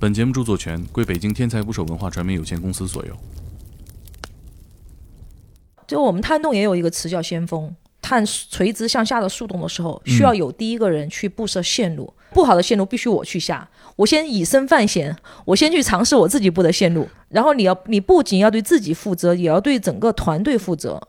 本节目著作权归北京天才捕手文化传媒有限公司所有。就我们探洞也有一个词叫先锋，探垂直向下的树洞的时候，需要有第一个人去布设线路，不好的线路必须我去下，我先以身犯险，我先去尝试我自己布的线路，然后你要你不仅要对自己负责，也要对整个团队负责。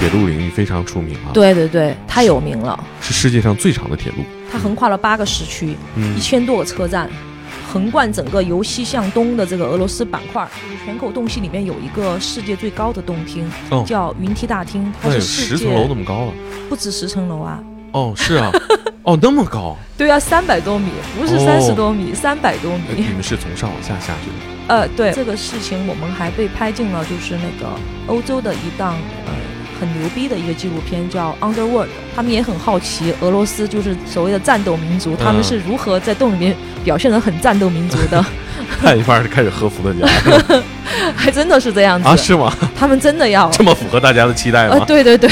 铁路领域非常出名啊，对对对，太有名了，是世界上最长的铁路。它横跨了八个时区，嗯一千多个车站，横贯整个由西向东的这个俄罗斯板块。全口洞隙里面有一个世界最高的洞厅，哦叫云梯大厅，它是十层楼那么高了。不止十层楼啊。哦，是啊，哦，那么高。对啊，三百多米，不是哦三十多米，三百多米。呃你们是从上往下下去的。呃，对这个事情，我们还被拍进了就是那个欧洲的一档呃很牛逼的一个纪录片，叫《Underworld》。他们也很好奇俄罗斯就是所谓的战斗民族，他们是如何在洞里面表现得很战斗民族的，看一半就开始喝伏特加还真的是这样子。啊？是吗？他们真的要。这么符合大家的期待呃，吗？对对对，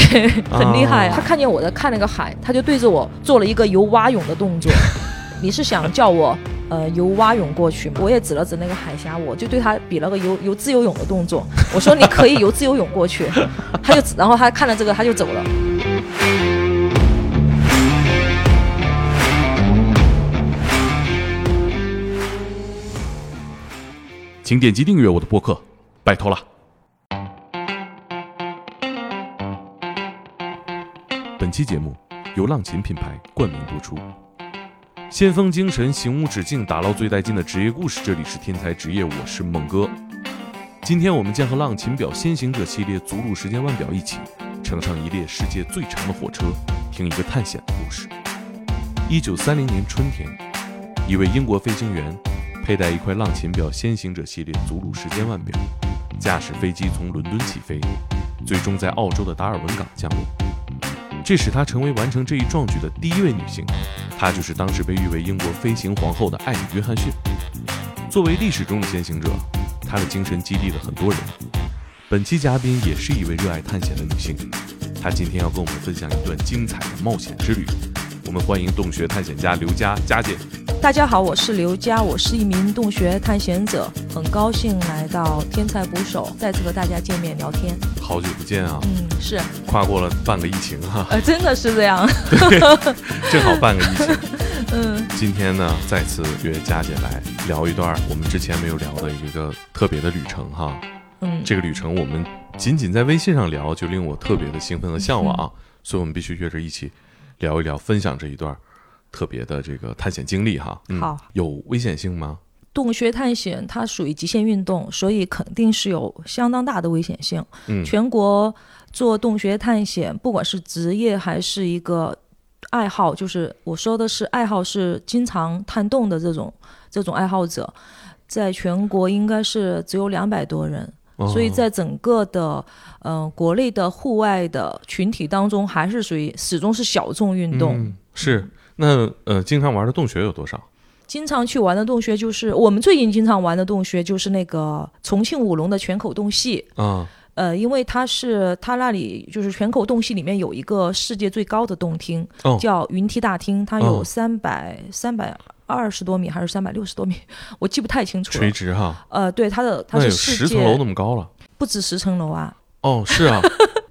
很厉害。他看见我在看那个海，他就对着我做了一个游蛙泳的动作。你是想叫我呃游蛙泳过去吗？我也指了指那个海峡，我就对他比了个游游自由泳的动作。我说你可以游自由泳过去，他就然后他看了这个他就走了。请点击订阅我的播客，拜托了。本期节目由浪琴品牌冠名播出。先锋精神，行无止境，打捞最带劲的职业故事。这里是天才职业，我是猛哥。今天我们将和浪琴表先行者系列祖鲁时间腕表一起，乘上一列世界最长的火车，听一个探险的故事。一九三零年春天，一位英国飞行员佩戴一块浪琴表先行者系列祖鲁时间腕表，驾驶飞机从伦敦起飞，最终在澳洲的达尔文港降落。这使她成为完成这一壮举的第一位女性。她就是当时被誉为英国飞行皇后的艾米·约翰逊。作为历史中的先行者，她的精神激励了很多人。本期嘉宾也是一位热爱探险的女性，她今天要跟我们分享一段精彩的冒险之旅。我们欢迎洞穴探险家刘佳佳姐。大家好，我是刘佳，我是一名洞穴探险者，很高兴来到天才捕手，再次和大家见面聊天。好久不见啊！嗯，是，跨过了半个疫情哈、呃，真的是这样。正好半个疫情。嗯，今天呢，再次约佳姐来聊一段我们之前没有聊的一个特别的旅程哈。嗯，这个旅程我们仅仅在微信上聊，就令我特别的兴奋和向往，嗯所以我们必须约着一起聊一聊，分享这一段特别的这个探险经历哈。嗯、好，有危险性吗？洞穴探险它属于极限运动，所以肯定是有相当大的危险性。嗯，全国做洞穴探险，不管是职业还是一个爱好，就是我说的是爱好，是经常探洞的这种这种爱好者，在全国应该是只有两百多人。哦所以在整个的嗯、呃国内的户外的群体当中，还是属于始终是小众运动。嗯、是那呃，经常玩的洞穴有多少？经常去玩的洞穴就是我们最近经常玩的洞穴，就是那个重庆武隆的泉口洞系。啊，呃，因为它是它那里就是泉口洞系里面有一个世界最高的洞厅，哦叫云梯大厅，它有哦三百三百二十多米还是三百六十多米，我记不太清楚垂。直哈，呃，对，它的它是十层楼那么高了。不止十层楼啊。哦，是啊，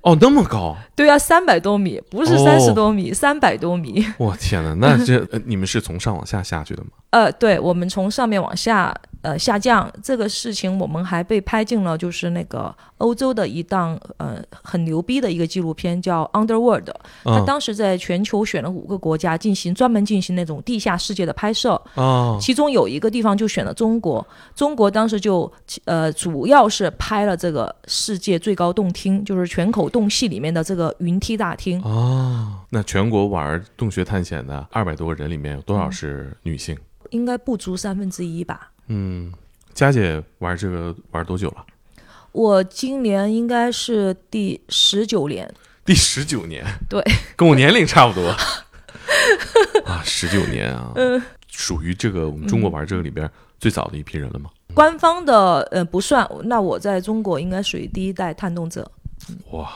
哦，那么高，对啊，三百多米，不是哦三十多米，三百多米。我天哪，那这、呃你们是从上往下下去的吗？呃，对，我们从上面往下呃下降这个事情，我们还被拍进了就是那个欧洲的一档呃很牛逼的一个纪录片，叫《Underworld》。它啊当时在全球选了五个国家进行专门进行那种地下世界的拍摄，哦，其中有一个地方就选了中国。中国当时就呃主要是拍了这个世界最高洞厅，就是全口洞系里面的这个云梯大厅。哦，那全国玩洞穴探险的二百多个人里面有多少是女性？应该不足三分之一吧。嗯，佳姐玩这个玩多久了？我今年应该是第十九年，第十九年，对，跟我年龄差不多。啊，十九年啊，嗯。属于这个我们中国玩这个里边最早的一批人了吗？官方的呃不算，那我在中国应该属于第一代探洞者。哇，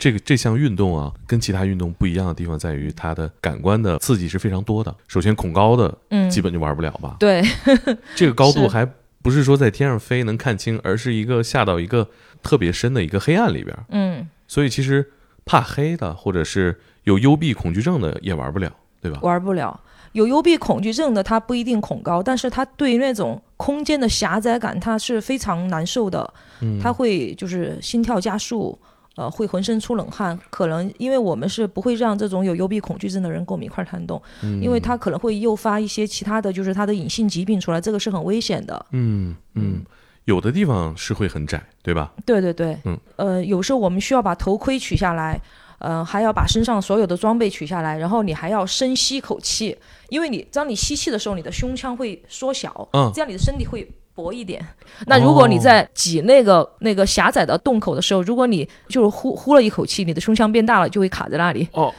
这个这项运动啊，跟其他运动不一样的地方在于它的感官的刺激是非常多的。首先，恐高的嗯，基本就玩不了吧？对，这个高度还不是说在天上飞能看清，而是一个下到一个特别深的一个黑暗里边。嗯，所以其实怕黑的，或者是有幽闭恐惧症的也玩不了，对吧？玩不了。有幽闭恐惧症的，他不一定恐高，但是他对于那种空间的狭窄感，他是非常难受的。嗯，他会就是心跳加速，呃，会浑身出冷汗。可能因为我们是不会让这种有幽闭恐惧症的人跟我们一块儿探洞，嗯因为他可能会诱发一些其他的就是他的隐性疾病出来，这个是很危险的。嗯嗯，有的地方是会很窄，对吧？对对对，嗯，呃，有时候我们需要把头盔取下来，呃，还要把身上所有的装备取下来，然后你还要深吸一口气，因为你当你吸气的时候，你的胸腔会缩小，嗯这样你的身体会。薄一点。那如果你在挤那个、那个狭窄的洞口的时候，如果你就是呼呼了一口气，你的胸腔变大了，就会卡在那里。哦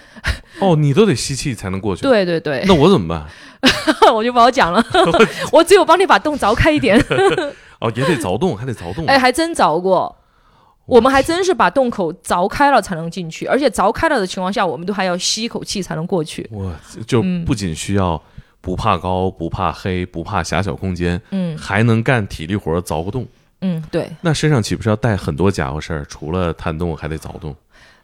哦，你都得吸气才能过去。对对对，那我怎么办？我就不好讲了，我只有帮你把洞凿开一点。哦，也得凿洞，还得凿洞。哎，还真凿过。我们还真是把洞口凿开了才能进去，而且凿开了的情况下，我们都还要吸一口气才能过去。我就嗯不仅需要不怕高、不怕黑、不怕狭小空间，嗯还能干体力活凿个洞。嗯，对，那身上岂不是要带很多家伙事儿？除了探洞，还得凿洞。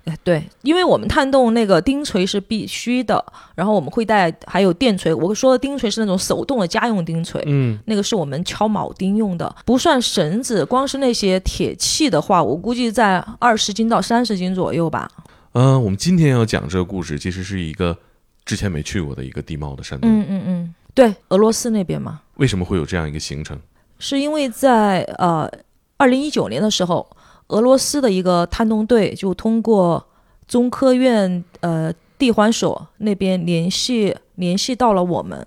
哎对，因为我们探洞那个钉锤是必须的，然后我们会带还有电锤。我说的钉锤是那种手动的家用钉锤，嗯，那个是我们敲铆钉用的，不算绳子，光是那些铁器的话，我估计在二十斤到三十斤左右吧。呃，我们今天要讲这个故事，其实是一个之前没去过的一个地貌的山洞。嗯嗯嗯，对，俄罗斯那边嘛。为什么会有这样一个行程？是因为在呃二零一九年的时候，俄罗斯的一个探洞队就通过中科院呃地环所那边联系联系到了我们，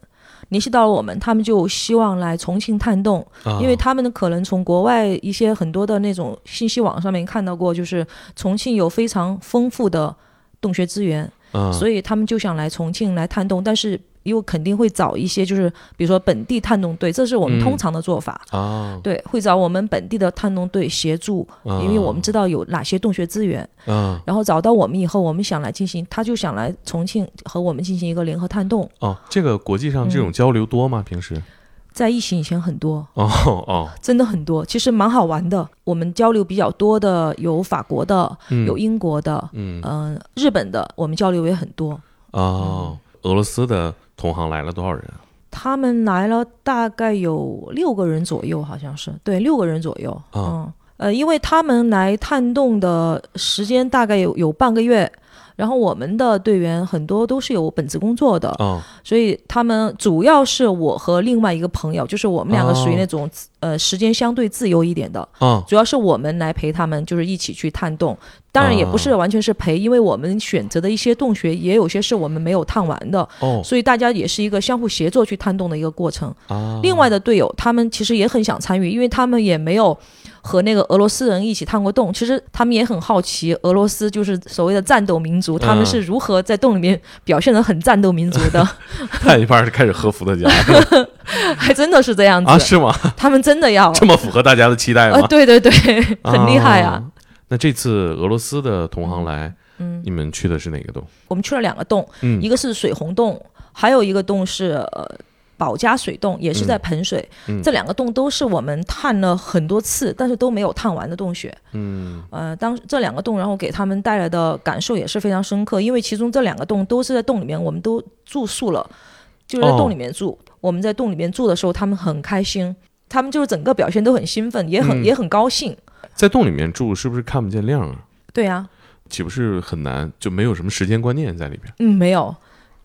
联系到了我们，他们就希望来重庆探洞，啊、因为他们可能从国外一些很多的那种信息网上面看到过，就是重庆有非常丰富的洞穴资源，啊，所以他们就想来重庆来探洞，但是又肯定会找一些就是比如说本地探洞队，这是我们嗯通常的做法。啊，对，会找我们本地的探洞队协助，啊因为我们知道有哪些洞穴资源。啊然后找到我们以后，我们想来进行，他就想来重庆和我们进行一个联合探洞。哦，这个国际上这种交流多吗？平时？在疫情以前很多，哦哦，真的很多，其实蛮好玩的。我们交流比较多的有法国的，嗯有英国的，嗯嗯、日本的，我们交流也很多。哦，俄罗斯的同行来了多少人啊？他们来了大概有六个人左右，好像是对六个人左右。啊嗯，呃，因为他们来探洞的时间大概有有半个月，然后我们的队员很多都是有本职工作的，哦所以他们主要是我和另外一个朋友，就是我们两个属于哦那种、呃时间相对自由一点的，哦主要是我们来陪他们，就是一起去探洞。当然也不是完全是陪，因为我们选择的一些洞穴也有些是我们没有探完的，哦所以大家也是一个相互协作去探洞的一个过程。啊！另外的队友，他们其实也很想参与，因为他们也没有和那个俄罗斯人一起探过洞。其实他们也很好奇，俄罗斯就是所谓的战斗民族，他们是如何在洞里面表现的很战斗民族的，探一半是开始喝伏特加还真的是这样子。啊？是吗？他们真的要，这么符合大家的期待呃，吗？对对对，很厉害啊。啊！那这次俄罗斯的同行来，嗯，你们去的是哪个洞？我们去了两个洞，嗯一个是水红洞，还有一个洞是呃保家水洞，也是在盆水。嗯这两个洞都是我们探了很多次，但是都没有探完的洞穴。嗯呃，当这两个洞，然后给他们带来的感受也是非常深刻，因为其中这两个洞都是在洞里面，我们都住宿了，就是在哦洞里面住。我们在洞里面住的时候，他们很开心，他们就是整个表现都很兴奋，也很、嗯也很高兴。在洞里面住是不是看不见亮啊？对呀、岂不是很难？就没有什么时间观念在里边？嗯，没有，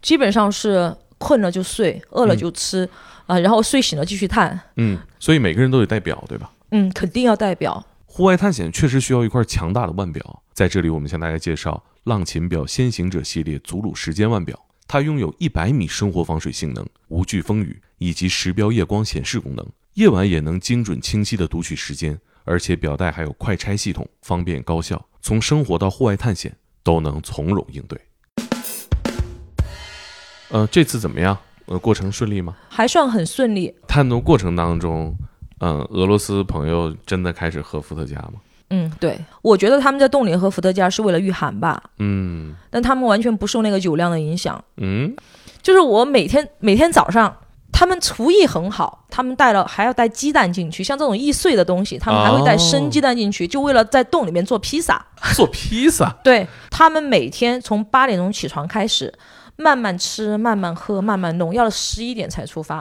基本上是困了就睡，饿了就吃，啊、然后睡醒了继续探。嗯，所以每个人都得带表，对吧？嗯，肯定要带表。户外探险确实需要一块强大的腕表。在这里，我们向大家介绍浪琴表先行者系列祖鲁时间腕表，它拥有一百米生活防水性能、无惧风雨以及时标夜光显示功能，夜晚也能精准清晰地读取时间。而且表带还有快拆系统，方便高效，从生活到户外探险都能从容应对。呃，这次怎么样？呃，过程顺利吗？还算很顺利，探洞过程当中，嗯、俄罗斯朋友真的开始喝伏特加吗？嗯，对，我觉得他们在冻里喝伏特加是为了御寒吧，嗯但他们完全不受那个酒量的影响。嗯，就是我每天每天早上，他们厨艺很好，他们带了还要带鸡蛋进去，像这种易碎的东西，他们还会带生鸡蛋进去，就为了在洞里面做披萨。做披萨，对他们每天从八点钟起床开始，慢慢吃，慢慢喝，慢慢弄，要十一点才出发。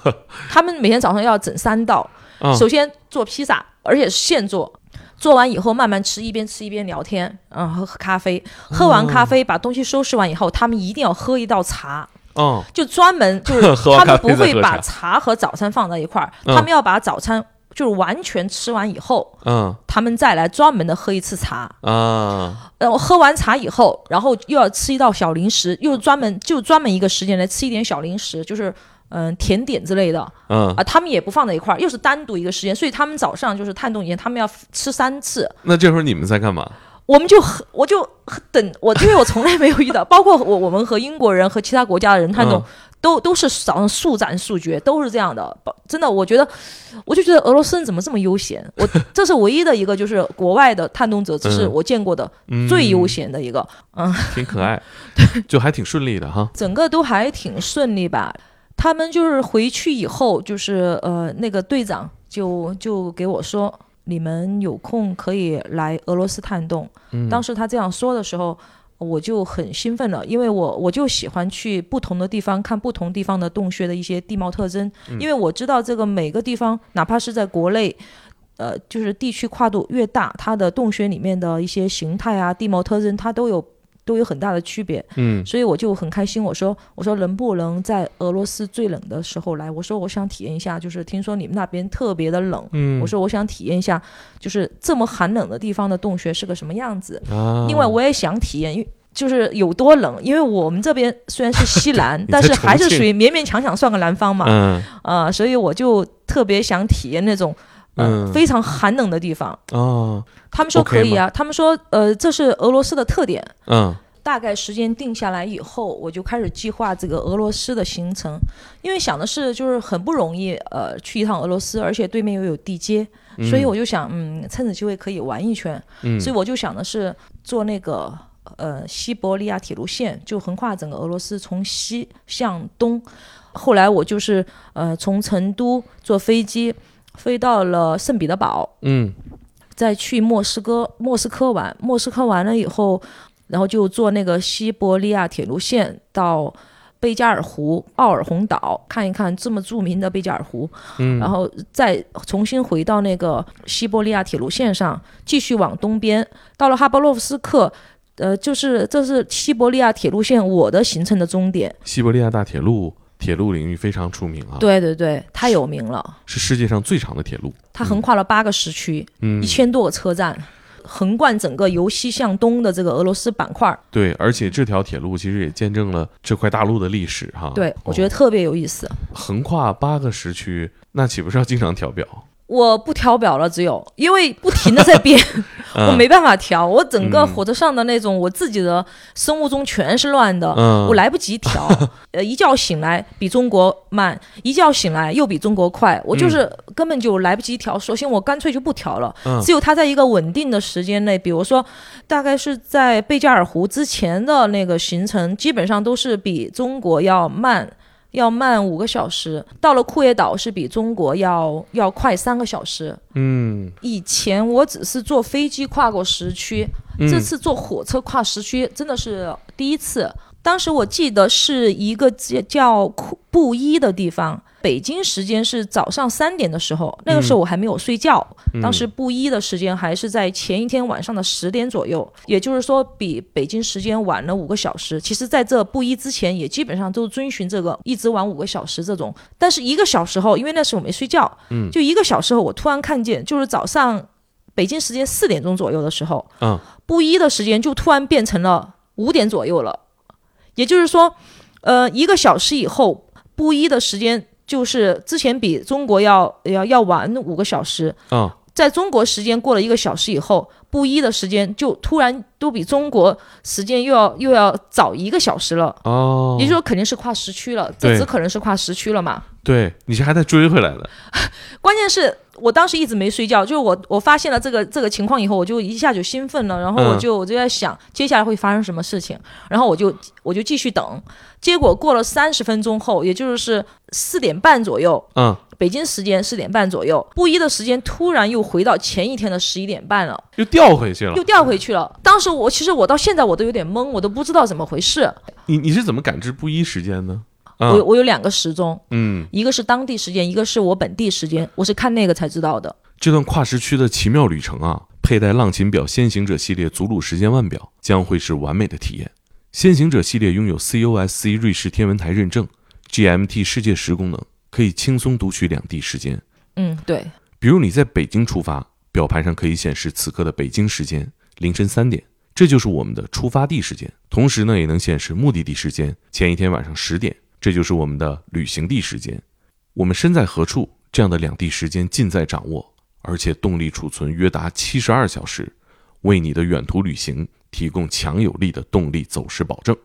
他们每天早上要整三道，嗯首先做披萨，而且是现做。做完以后慢慢吃，一边吃一边聊天，嗯，喝喝咖啡。喝完咖啡，把东西收拾完以后，他们一定要喝一道茶，嗯就专门就是 他们不会把茶茶和早餐放在一块儿，嗯他们要把早餐就是完全吃完以后，嗯他们再来专门的喝一次茶。啊，然后喝完茶以后，然后又要吃一道小零食，又专门就专门一个时间来吃一点小零食，就是嗯、甜点之类的嗯啊，，他们也不放在一块儿，又是单独一个时间，所以他们早上就是探洞以前他们要吃三次，那这时候你们在干嘛？我们就很我就等我，因为我从来没有遇到，包括我我们和英国人和其他国家的人探洞。嗯都都是早上速战速决，都是这样的。真的，我觉得，我就觉得俄罗斯人怎么这么悠闲？我这是唯一的一个，就是国外的探洞者，这是嗯我见过的嗯最悠闲的一个。嗯 挺可爱，就还挺顺利的哈。整个都还挺顺利吧。他们就是回去以后，就是呃，那个队长就就给我说，你们有空可以来俄罗斯探洞。嗯当时他这样说的时候，我就很兴奋了，因为我我就喜欢去不同的地方看不同地方的洞穴的一些地貌特征，因为我知道这个每个地方，哪怕是在国内。呃，就是地区跨度越大，它的洞穴里面的一些形态啊、地貌特征，它都有都有很大的区别。嗯所以我就很开心，我说我说能不能在俄罗斯最冷的时候来？我说我想体验一下，就是听说你们那边特别的冷，嗯，我说我想体验一下，就是这么寒冷的地方的洞穴是个什么样子。啊，另外我也想体验，因为就是有多冷，因为我们这边虽然是西南，但是还是属于勉勉强强算个南方嘛，嗯啊、所以我就特别想体验那种。呃，嗯。非常寒冷的地方，哦他们说可以啊他们说，呃，这是俄罗斯的特点，嗯。大概时间定下来以后，我就开始计划这个俄罗斯的行程，因为想的是就是很不容易，呃，去一趟俄罗斯，而且对面又有地接，所以我就想，嗯，趁此机会可以玩一圈，嗯，所以我就想的是坐那个呃西伯利亚铁路线，就横跨整个俄罗斯，从西向东。后来我就是呃从成都坐飞机飞到了圣彼得堡，嗯再去莫斯科，莫斯科玩，莫斯科完了以后，然后就坐那个西伯利亚铁路线到贝加尔湖、奥尔洪岛看一看这么著名的贝加尔湖，嗯，然后再重新回到那个西伯利亚铁路线上，继续往东边，到了哈巴洛夫斯克。呃，就是这是西伯利亚铁路线我的行程的终点。西伯利亚大铁路铁路领域非常出名啊，，对对对，太有名了，是世界上最长的铁路。它横跨了八个时区，嗯一，千多个车站，横贯整个由西向东的这个俄罗斯板块。对，而且这条铁路其实也见证了这块大陆的历史哈。对，我觉得得特别有意思。横跨八个时区，那岂不是要经常调表？我不调表了，只有因为不停的在变，我嗯没办法调。我整个嗯火车上的那种，我自己的生物钟全是乱的，嗯，我来不及调。呃，一觉醒来比中国慢，一觉醒来又比中国快，我就是根本就来不及调。索性我干脆就不调了。嗯只有它在一个稳定的时间内，比如说大概是在贝加尔湖之前的那个行程，基本上都是比中国要慢。要慢五个小时，到了库页岛是比中国要要快三个小时。嗯，以前我只是坐飞机跨过时区，嗯这次坐火车跨时区真的是第一次。当时我记得是一个叫叫布衣的地方，北京时间是早上三点的时候，那个时候我还没有睡觉。嗯当时布衣的时间还是在前一天晚上的十点左右，也就是说比北京时间晚了五个小时。其实，在这布衣之前，也基本上都遵循这个一直晚五个小时这种。但是一个小时后，因为那时候我没睡觉，嗯就一个小时后，我突然看见，就是早上北京时间四点钟左右的时候，嗯布衣的时间就突然变成了五点左右了。也就是说，呃，一个小时以后，布衣的时间就是之前比中国要要要晚五个小时。啊，在中国时间过了一个小时以后，布衣的时间就突然都比中国时间又要又要早一个小时了。哦，也就是说，肯定是跨时区了，这对只可能是跨时区了嘛。对你是还在追回来的，关键是我当时一直没睡觉，就是我我发现了这个这个情况以后，我就一下就兴奋了，然后我嗯就我就在想接下来会发生什么事情，然后我就我就继续等，结果过了三十分钟后，也就是四点半左右，嗯，北京时间四点半左右，布衣的时间突然又回到前一天的十一点半了，又调回去了又。调回去了。当时我其实我到现在我都有点懵，我都不知道怎么回事。你你是怎么感知布衣时间呢？啊我我有两个时钟，嗯，一个是当地时间，一个是我本地时间，我是看那个才知道的。这段跨时区的奇妙旅程啊，佩戴浪琴表先行者系列祖鲁时间腕表将会是完美的体验。先行者系列拥有 COSC 瑞士天文台认证，GMT 世界时功能，可以轻松读取两地时间。嗯，对，比如你在北京出发，表盘上可以显示此刻的北京时间凌晨三点，这就是我们的出发地时间。同时呢，也能显示目的地时间前一天晚上十点，这就是我们的旅行地时间。我们身在何处，这样的两地时间尽在掌握，而且动力储存约达七十二小时，为你的远途旅行提供强有力的动力走势保证。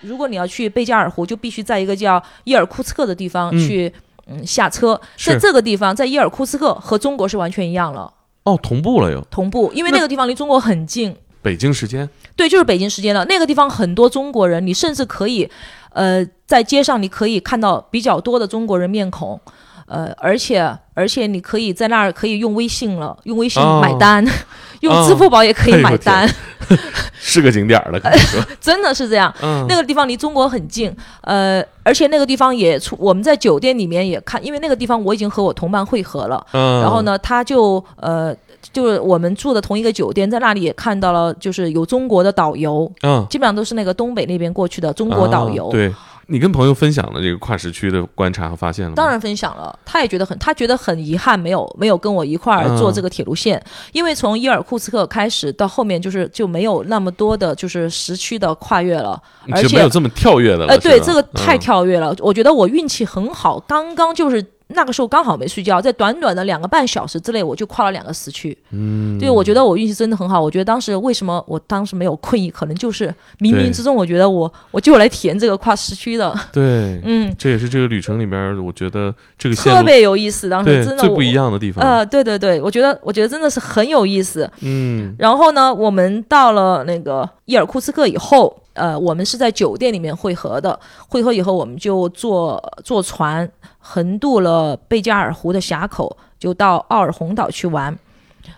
如果你要去贝加尔湖，就必须在一个叫伊尔库茨克的地方嗯去嗯下车。在这个地方，在伊尔库茨克和中国是完全一样了，哦，同步了又，同步，因为那那个地方离中国很近。北京时间对，就是北京时间了。那个地方很多中国人，你甚至可以，呃，在街上你可以看到比较多的中国人面孔，呃，而且而且你可以在那儿可以用微信了，用微信哦买单，用哦支付宝也可以买单，是个景点儿了，可以说，真的是这样。嗯，那个地方离中国很近，呃，而且那个地方也出我们在酒店里面也看，因为那个地方我已经和我同伴会合了，嗯，然后？呢，他就呃。就是我们住的同一个酒店，在那里也看到了，就是有中国的导游，嗯，基本上都是那个东北那边过去的中国导游。啊对你跟朋友分享了这个跨时区的观察和发现了吗？当然分享了，他也觉得很，他觉得很遗憾，没有没有跟我一块儿坐这个铁路线，因为从伊尔库茨克开始到后面就是就没有那么多的就是时区的跨越了，而且没有这么跳跃的了。呃，对，这个太嗯跳跃了。我觉得我运气很好，刚刚就是那个时候刚好没睡觉，在短短的两个半小时之内，我就跨了两个时区。嗯，对，我觉得我运气真的很好。我觉得当时为什么我当时没有困意，可能就是冥冥之中，我觉得我我就来体验这个跨时区的，对，嗯，这也是这个旅程里边，我觉得这个特别有意思。当时真的最不一样的地方。呃，对对对，我觉得我觉得真的是很有意思。嗯然后呢，我们到了那个伊尔库茨克以后，呃，我们是在酒店里面会合的。会合以后，我们就坐坐船横渡了贝加尔湖的峡口，就到奥尔洪岛去玩。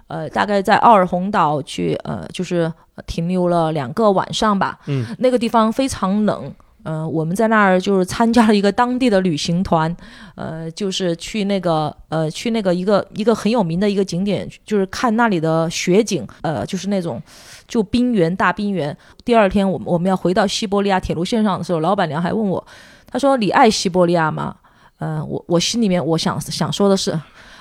呃，大概在奥尔洪岛去，呃，就是呃停留了两个晚上吧。嗯，那个地方非常冷。呃，我们在那儿就是参加了一个当地的旅行团，呃，就是去那个呃去那个一个一个很有名的一个景点，就是看那里的雪景，呃，就是那种就冰原大冰原。第二天我们我们要回到西伯利亚铁路线上的时候，老板娘还问我，她说你爱西伯利亚吗？呃，我我心里面我想想说的是。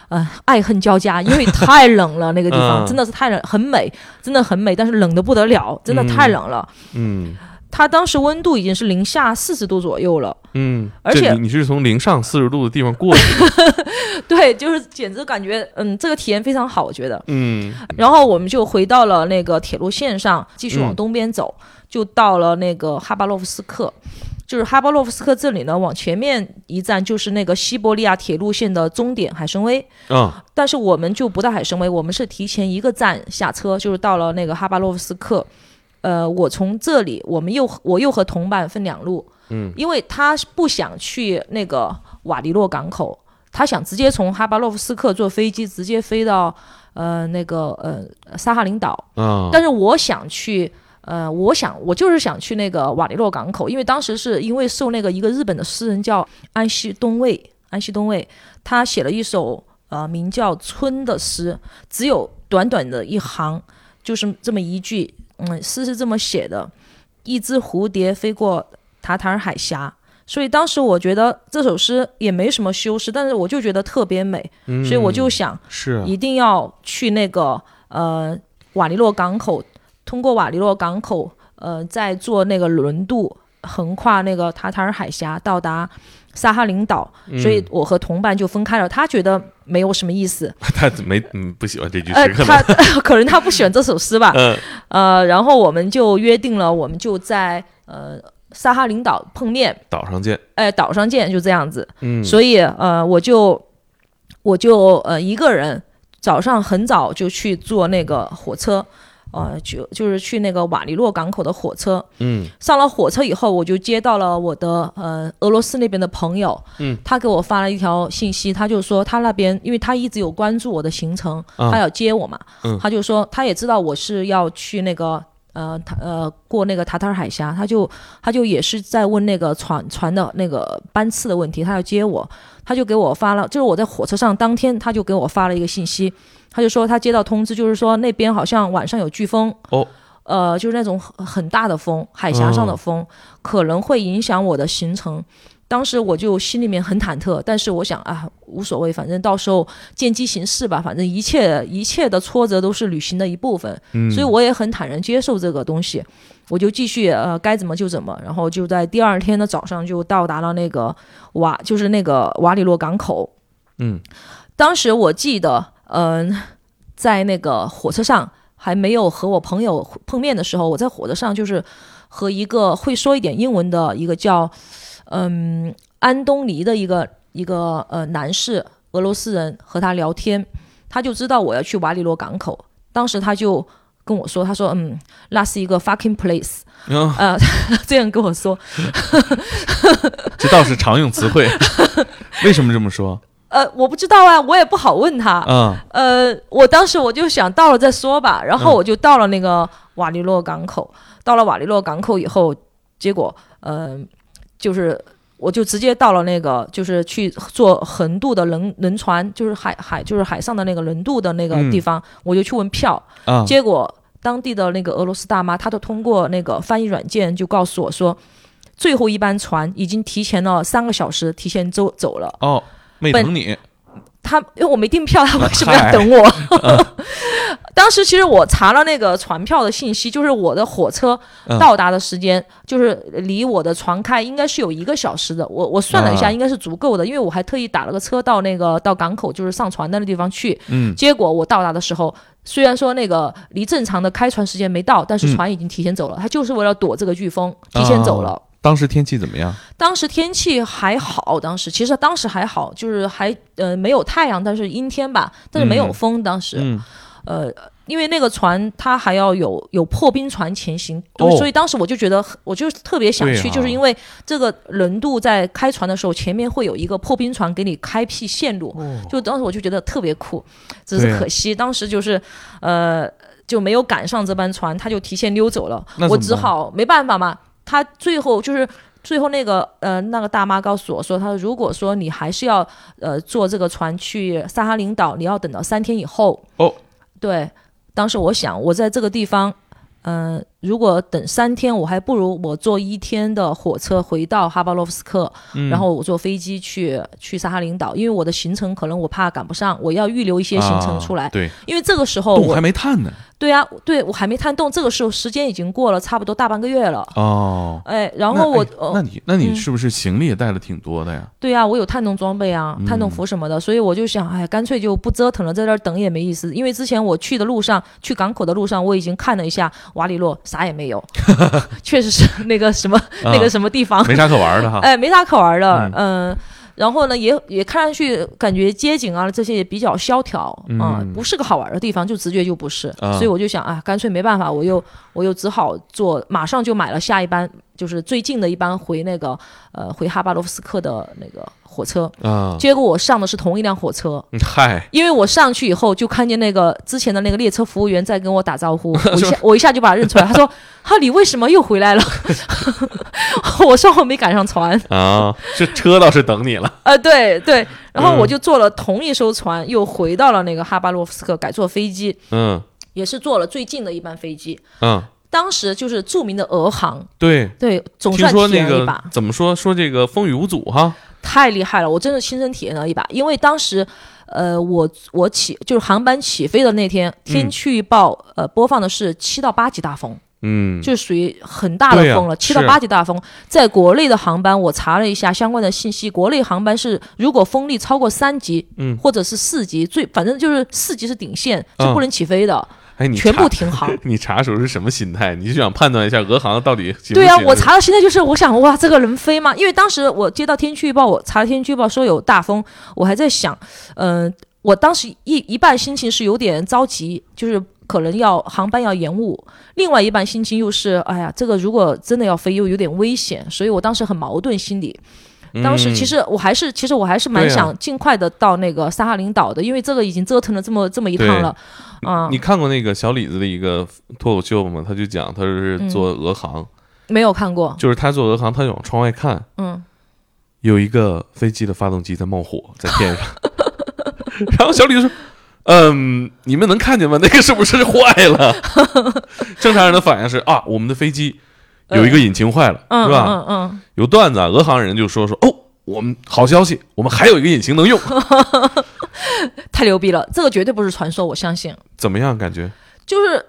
呃，爱恨交加，因为太冷了，那个地方、嗯真的是太冷，很美，真的很美，但是冷的不得了，真的太冷了。嗯它当时温度已经是零下四十度左右了，嗯，而且你你是从零上四十度的地方过去的，对，就是简直感觉，嗯，这个体验非常好，我觉得。嗯然后我们就回到了那个铁路线上，继续往嗯东边走，就到了那个哈巴洛夫斯克。就是哈巴洛夫斯克这里呢，往前面一站就是那个西伯利亚铁路线的终点海参崴。嗯但是我们就不到海参崴，我们是提前一个站下车，就是到了那个哈巴洛夫斯克。呃，我从这里，我们又我又和同伴分两路，嗯，因为他不想去那个瓦迪洛港口，他想直接从哈巴洛夫斯克坐飞机直接飞到呃那个呃萨哈林岛，啊，但是我想去。呃，我想我就是想去那个瓦迪洛港口，因为当时是因为受那个一个日本的诗人叫安西东卫，安西东卫，他写了一首呃名叫《春》的诗，只有短短的一行，就是这么一句，嗯，诗是这么写的：一只蝴蝶飞过塔塔尔海峡。所以当时我觉得这首诗也没什么修饰，但是我就觉得特别美，嗯所以我就想是啊一定要去那个呃瓦利洛港口，通过瓦利洛港口，呃，再坐那个轮渡横跨那个塔塔尔海峡，到达萨哈林岛，所以我和同伴就分开了。他觉得没有什么意思，他没嗯不喜欢这句呃，诗，可他 可能他不喜欢这首诗吧，嗯。呃，然后我们就约定了，我们就在呃萨哈林岛碰面，岛上见，哎，岛上见，就这样子。嗯。所以呃，我就我就呃一个人早上很早就去坐那个火车，呃，就就是去那个瓦利洛港口的火车。嗯上了火车以后，我就接到了我的呃俄罗斯那边的朋友，嗯，他给我发了一条信息，他就说他那边，因为他一直有关注我的行程，啊他要接我嘛，嗯他就说他也知道我是要去那个。呃，他呃过那个塔塔尔海峡，他就他就也是在问那个船船的那个班次的问题，他要接我，他就给我发了，就是我在火车上当天，他就给我发了一个信息，他就说他接到通知，就是说那边好像晚上有飓风，哦，呃，就是那种很很大的风，海峡上的风，可能会影响我的行程。当时我就心里面很忐忑，但是我想啊，无所谓，反正到时候见机行事吧，反正一切一切的挫折都是旅行的一部分，嗯，所以我也很坦然接受这个东西。我就继续呃该怎么就怎么，然后就在第二天的早上就到达了那个瓦，就是那个瓦里洛港口。嗯当时我记得，嗯、在那个火车上还没有和我朋友碰面的时候，我在火车上就是和一个会说一点英文的一个叫嗯安东尼的一个一个呃男士，俄罗斯人和他聊天，他就知道我要去瓦里罗港口，当时他就。跟我说，他说，嗯，那是一个 fucking place，啊，呃，这样跟我说，这倒是常用词汇，为什么这么说呃，我不知道啊，我也不好问他，嗯？呃，我当时我就想到了再说吧，然后嗯我就到了那个瓦利洛港口。到了瓦利洛港口以后，结果，呃，就是我就直接到了那个，就是去坐横渡的轮轮船，就是海海就是海上的那个轮渡的那个嗯地方，我就去问票。啊，结果当地的那个俄罗斯大妈，她都通过那个翻译软件就告诉我说，最后一班船已经提前了三个小时，提前走走了。哦，没等你，他因为我没订票，他 为什么要等我？当时其实我查了那个船票的信息，就是我的火车嗯到达的时间，就是离我的船开应该是有一个小时的。我我算了一下，啊应该是足够的，因为我还特意打了个车到那个到港口，就是上船的那地方去。嗯结果我到达的时候，虽然说那个离正常的开船时间没到，但是嗯船已经提前走了。他就是为了躲这个飓风，提前走了。当时天气怎么样？当时天气还好，当时其实当时还好，就是还呃没有太阳，但是阴天吧，但是没有嗯风。当时、嗯。呃，因为那个船它还要有有破冰船前行，哦。所以当时我就觉得我就特别想去，啊。就是因为这个轮渡在开船的时候，前面会有一个破冰船给你开辟线路，就当时我就觉得特别酷，只是可惜当时就是呃就没有赶上这班船，他就提前溜走了，我只好没办法嘛，他最后就是。最后那个呃那个大妈告诉我说，她说如果说你还是要呃坐这个船去撒哈林岛，你要等到三天以后。哦，对，当时我想我在这个地方，嗯、如果等三天，我还不如我坐一天的火车回到哈巴洛夫斯克，嗯然后我坐飞机去去萨哈林岛，因为我的行程可能我怕赶不上，我要预留一些行程出来。啊对，因为这个时候我还没探呢。对啊，对我还没探洞，这个时候时间已经过了差不多大半个月了。哦，哎，然后我哎呃那你那你嗯是不是行李也带了挺多的呀？对啊，我有探洞装备啊，探洞嗯服什么的，所以我就想，哎，干脆就不折腾了，在这儿等也没意思。因为之前我去的路上，去港口的路上，我已经看了一下瓦里洛，啥也没有，确实是那个什么、那个什么地方，没啥可玩的哈。哎，没啥可玩的，嗯。嗯。然后呢，也也看上去感觉街景啊这些也比较萧条啊、嗯不是个好玩的地方，就直觉就不是，啊。所以我就想啊，干脆没办法，我又我又只好坐，马上就买了下一班，就是最近的一班回那个呃回哈巴罗夫斯克的那个火车。啊，结果我上的是同一辆火车，嗨，因为我上去以后就看见那个之前的那个列车服务员在跟我打招呼，我一下我一下就把他认出来，他说：“ 哈，你为什么又回来了？” 我说我没赶上船，啊，这车倒是等你了。呃，对对，然后嗯。我就坐了同一艘船，又回到了那个哈巴洛夫斯克，改坐飞机，嗯。也是坐了最近的一班飞机。嗯，当时就是著名的俄航，对，对，总听算体说那个怎么说说这个风雨无阻哈。太厉害了！我真的亲身体验了一把，因为当时，呃，我我起就是航班起飞的那天，天气预报、呃播放的是七到八级大风，嗯，就属于很大的风了，七到八级大风。在国内的航班，我查了一下相关的信息，国内航班是如果风力超过三级，嗯或者是四级，最反正就是四级是顶线，是嗯不能起飞的，哎，你全部停航。你查时候是什么心态？你就想判断一下俄航到底行不对啊，我查的心态就是我想，哇，这个能飞吗？因为当时我接到天气预报，我查天气预报说有大风，我还在想，嗯、我当时一一半心情是有点着急，就是可能要航班要延误，另外一半心情又是，哎呀，这个如果真的要飞又有点危险，所以我当时很矛盾心理。当时其实我还是，其实我还是蛮想尽快的到那个萨哈林岛的，因为这个已经折腾了这么这么一趟了，啊、你看过那个小李子的一个脱口秀吗？他就讲他是嗯。做俄航，没有看过，就是他做俄航，他就往窗外看，嗯，有一个飞机的发动机在冒火，在天上。然后小李子说：“嗯，你们能看见吗？那个是不是坏了？” 正常人的反应是啊，我们的飞机有一个引擎坏了，嗯是吧？嗯嗯有段子啊，俄航人就说说哦，我们好消息，我们还有一个引擎能用，嗯，太牛逼了，这个绝对不是传说，我相信。怎么样？感觉就是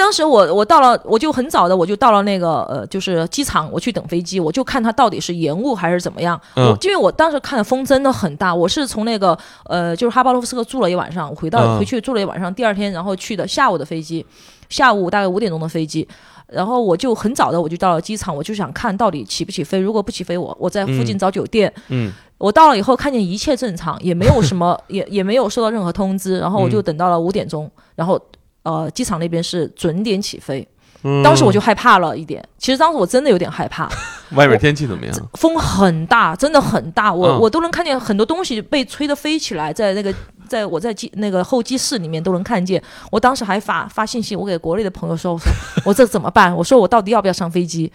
当时我我到了，我就很早的我就到了那个呃，就是机场，我去等飞机，我就看它到底是延误还是怎么样。嗯我因为我当时看的风真的很大，我是从那个呃，就是哈巴罗夫斯克住了一晚上，我回到、嗯回去住了一晚上，第二天然后去的下午的飞机，下午大概五点钟的飞机。然后我就很早的我就到了机场，我就想看到底起不起飞。如果不起飞，我我在附近嗯找酒店。嗯我到了以后，看见一切正常，也没有什么，也也没有收到任何通知，然后我就嗯等到了五点钟，然后呃，机场那边是准点起飞，嗯当时我就害怕了一点。其实当时我真的有点害怕，外面天气怎么样？风很大，真的很大，我、嗯我都能看见很多东西被吹得飞起来，在那个在我在机那个候机室里面都能看见。我当时还发发信息，我给国内的朋友说，我说 我这怎么办？我说我到底要不要上飞机？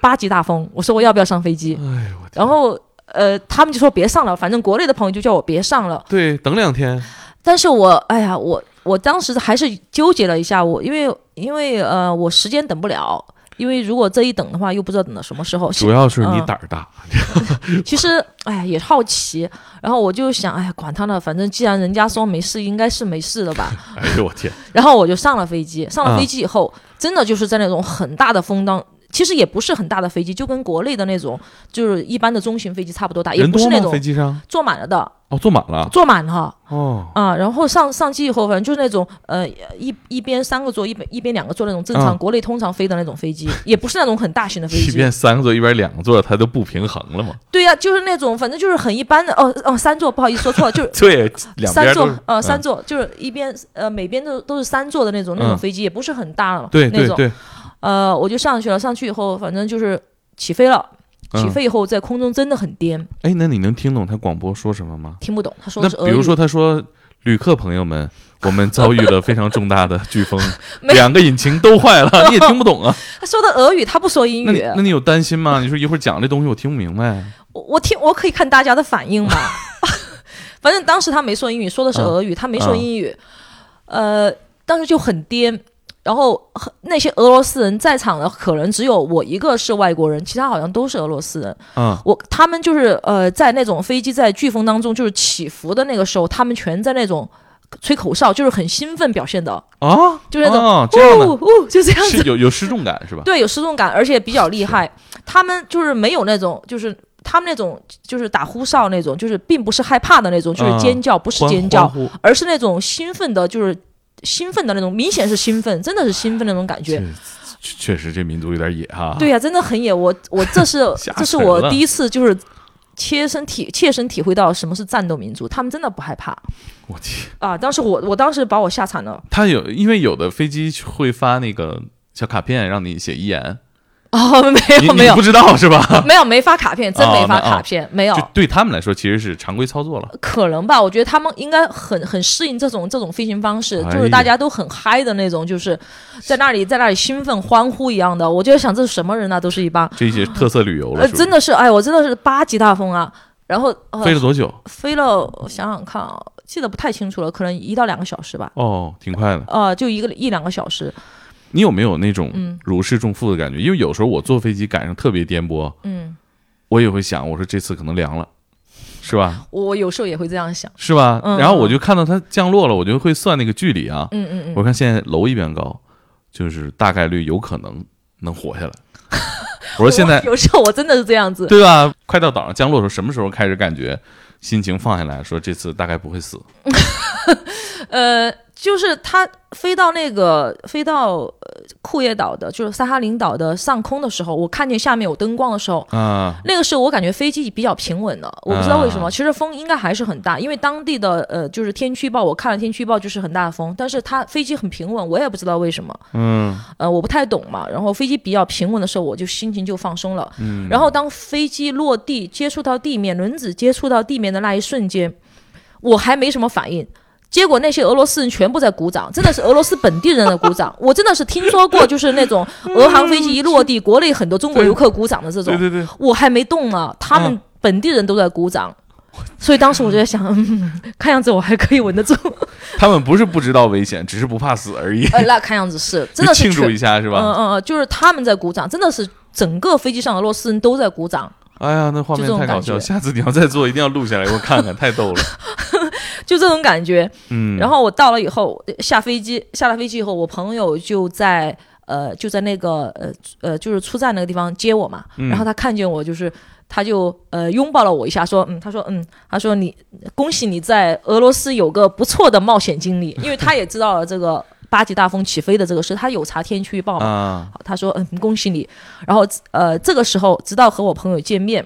八级大风，我说我要不要上飞机？哎呦！然后呃，他们就说别上了，反正国内的朋友就叫我别上了。对，等两天，但是我哎呀，我我当时还是纠结了一下，我因为因为呃，我时间等不了。因为如果这一等的话，又不知道等到什么时候。主要是你嗯胆儿大，其实，哎，也好奇，然后我就想，哎，管他呢，反正既然人家说没事，应该是没事的吧。哎呦我天！然后我就上了飞机，上了嗯飞机以后，真的就是在那种很大的风当，其实也不是很大的飞机，就跟国内的那种就是一般的中型飞机差不多大，也？不是那种飞机上？坐满了的，哦，坐满了。坐满了哦，啊。然后上上机以后，反正就是那种呃一一边三个座，一边一边两个座那种正常、嗯国内通常飞的那种飞机，也不是那种很大型的飞机。一边三个座，一边两个座，它都不平衡了嘛？对呀、就是那种反正就是很一般的哦哦三座，不好意思说错了，就是 对，两三座呃三嗯座，就是一边呃每边都都是三座的那种那种嗯飞机，也不是很大了，那种对对对，呃我就上去了，上去以后反正就是起飞了，起嗯飞以后在空中真的很颠，哎，那你能听懂他广播说什么吗？听不懂，他说那比如说，他说：“旅客朋友们，我们遭遇了非常重大的飓风，两个引擎都坏了，你也听不懂啊？他说的俄语，他不说英语，那你那你有担心吗？你说一会儿讲这东西我听不明白，我我听我可以看大家的反应嘛，反正当时他没说英语，说的是俄语，他没说英语，呃，当时就很颠。然后很那些俄罗斯人在场的，可能只有我一个是外国人，其他好像都是俄罗斯人。嗯，我他们就是呃，在那种飞机在飓风当中就是起伏的那个时候，他们全在那种吹口哨，就是很兴奋表现的，啊，就是那种哦这样的，呜呜，就这样子。有有失重感是吧？对，有失重感，而且比较厉害。他们就是没有那种，就是他们那种就是打呼哨那种，就是并不是害怕的那种，就是啊尖叫，不是尖叫，而是那种兴奋的，就是兴奋的那种，明显是兴奋，真的是兴奋那种感觉。确确实这民族有点野哈。对呀、真的很野。我我这是 这是我第一次就是切身体切身体会到什么是战斗民族，他们真的不害怕我天，啊！当时我我当时把我吓惨了他有因为有的飞机会发那个小卡片让你写遗言，哦，没有没有不知道是吧？没有没发卡片，真没发卡片，没有就。对他们来说其实是常规操作了。可能吧，我觉得他们应该很很适应这种这种飞行方式，就是大家都很嗨的那种，就是在那里在那里兴奋欢呼一样的。我就想这是什么人啊，都是一帮，这些特色旅游了，真的是，哎，我真的是八级大风啊。然后、呃、飞了多久？飞了，我想想看啊，记得不太清楚了，可能一到两个小时吧。哦，挺快的。呃，就一个一两个小时，你有没有那种嗯如释重负的感觉？因为有时候我坐飞机赶上特别颠簸，嗯，我也会想，我说这次可能凉了，是吧？我有时候也会这样想，是吧？嗯然后我就看到它降落了，我就会算那个距离啊。嗯嗯嗯，我看现在楼一边高，就是大概率有可能能活下来。我说现在 有时候我真的是这样子，对吧？快到岛上降落的时候，什么时候开始感觉心情放下来说这次大概不会死？呃，就是它飞到那个飞到呃库页岛的，就是萨哈林岛的上空的时候，我看见下面有灯光的时候，啊，那个时候我感觉飞机比较平稳了。我不知道为什么，啊其实风应该还是很大，因为当地的呃就是天气预报，我看了天气预报就是很大的风，但是它飞机很平稳，我也不知道为什么，嗯呃，我不太懂嘛。然后飞机比较平稳的时候，我就心情就放松了。嗯，然后当飞机落地接触到地面，轮子接触到地面的那一瞬间，我还没什么反应。结果那些俄罗斯人全部在鼓掌，真的是俄罗斯本地人的鼓掌。我真的是听说过，就是那种俄航飞机一落地，国内很多中国游客鼓掌的这种对。对对，我还没动呢，他们嗯本地人都在鼓掌。所以当时我就在想，嗯，看样子我还可以稳得住。他们不是不知道危险，只是不怕死而已，呃，那看样子是 真的是庆祝一下是吧？嗯嗯嗯，就是他们在鼓掌，真的是整个飞机上俄罗斯人都在鼓掌。哎呀，那画面太搞笑，下次你要再做，一定要录下来，给我看看，太逗了。就这种感觉。嗯，然后我到了以后，下飞机，下了飞机以后，我朋友就在呃就在那个呃呃就是出站那个地方接我嘛。嗯然后他看见我，就是他就呃拥抱了我一下，说嗯，他说嗯，他说你恭喜你在俄罗斯有个不错的冒险经历，因为他也知道了这个八级大风起飞的这个事，他有查天气预报嘛。啊，他说嗯，恭喜你。然后呃这个时候直到和我朋友见面。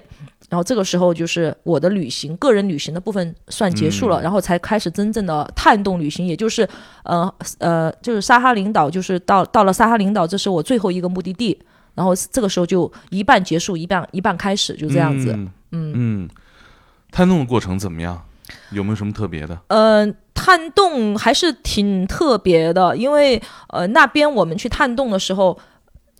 然后这个时候就是我的旅行，个人旅行的部分算结束了，嗯然后才开始真正的探洞旅行，也就是呃呃，就是沙哈林岛，就是到到了沙哈林岛，这是我最后一个目的地。然后这个时候就一半结束，一半一半开始，就这样子。嗯嗯嗯，探洞的过程怎么样？有没有什么特别的？呃，探洞还是挺特别的，因为呃那边我们去探洞的时候，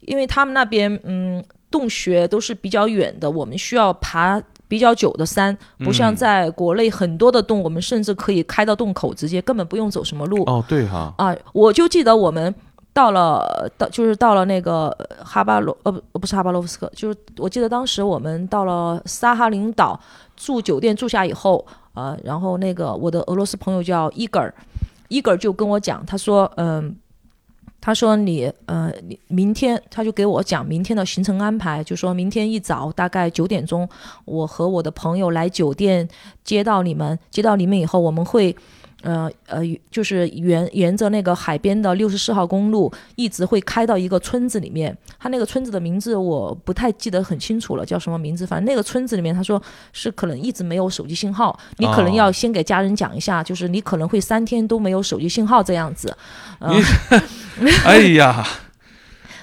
因为他们那边嗯洞穴都是比较远的，我们需要爬比较久的山，不像嗯在国内很多的洞，我们甚至可以开到洞口，直接根本不用走什么路。哦，对哈，啊，我就记得我们到了到就是到了那个呃哈巴罗呃不不是哈巴罗夫斯克，就是我记得当时我们到了萨哈林岛住酒店住下以后，呃，然后那个我的俄罗斯朋友叫伊格尔，伊格尔就跟我讲，他说嗯。他说你呃，你明天他就给我讲明天的行程安排，就说明天一早大概九点钟，我和我的朋友来酒店接到你们，接到你们以后，我们会呃呃，就是沿沿着那个海边的六十四号公路，一直会开到一个村子里面。他那个村子的名字我不太记得很清楚了，叫什么名字？反正那个村子里面，他说是可能一直没有手机信号，你可能哦要先给家人讲一下，就是你可能会三天都没有手机信号这样子。呃你 哎呀，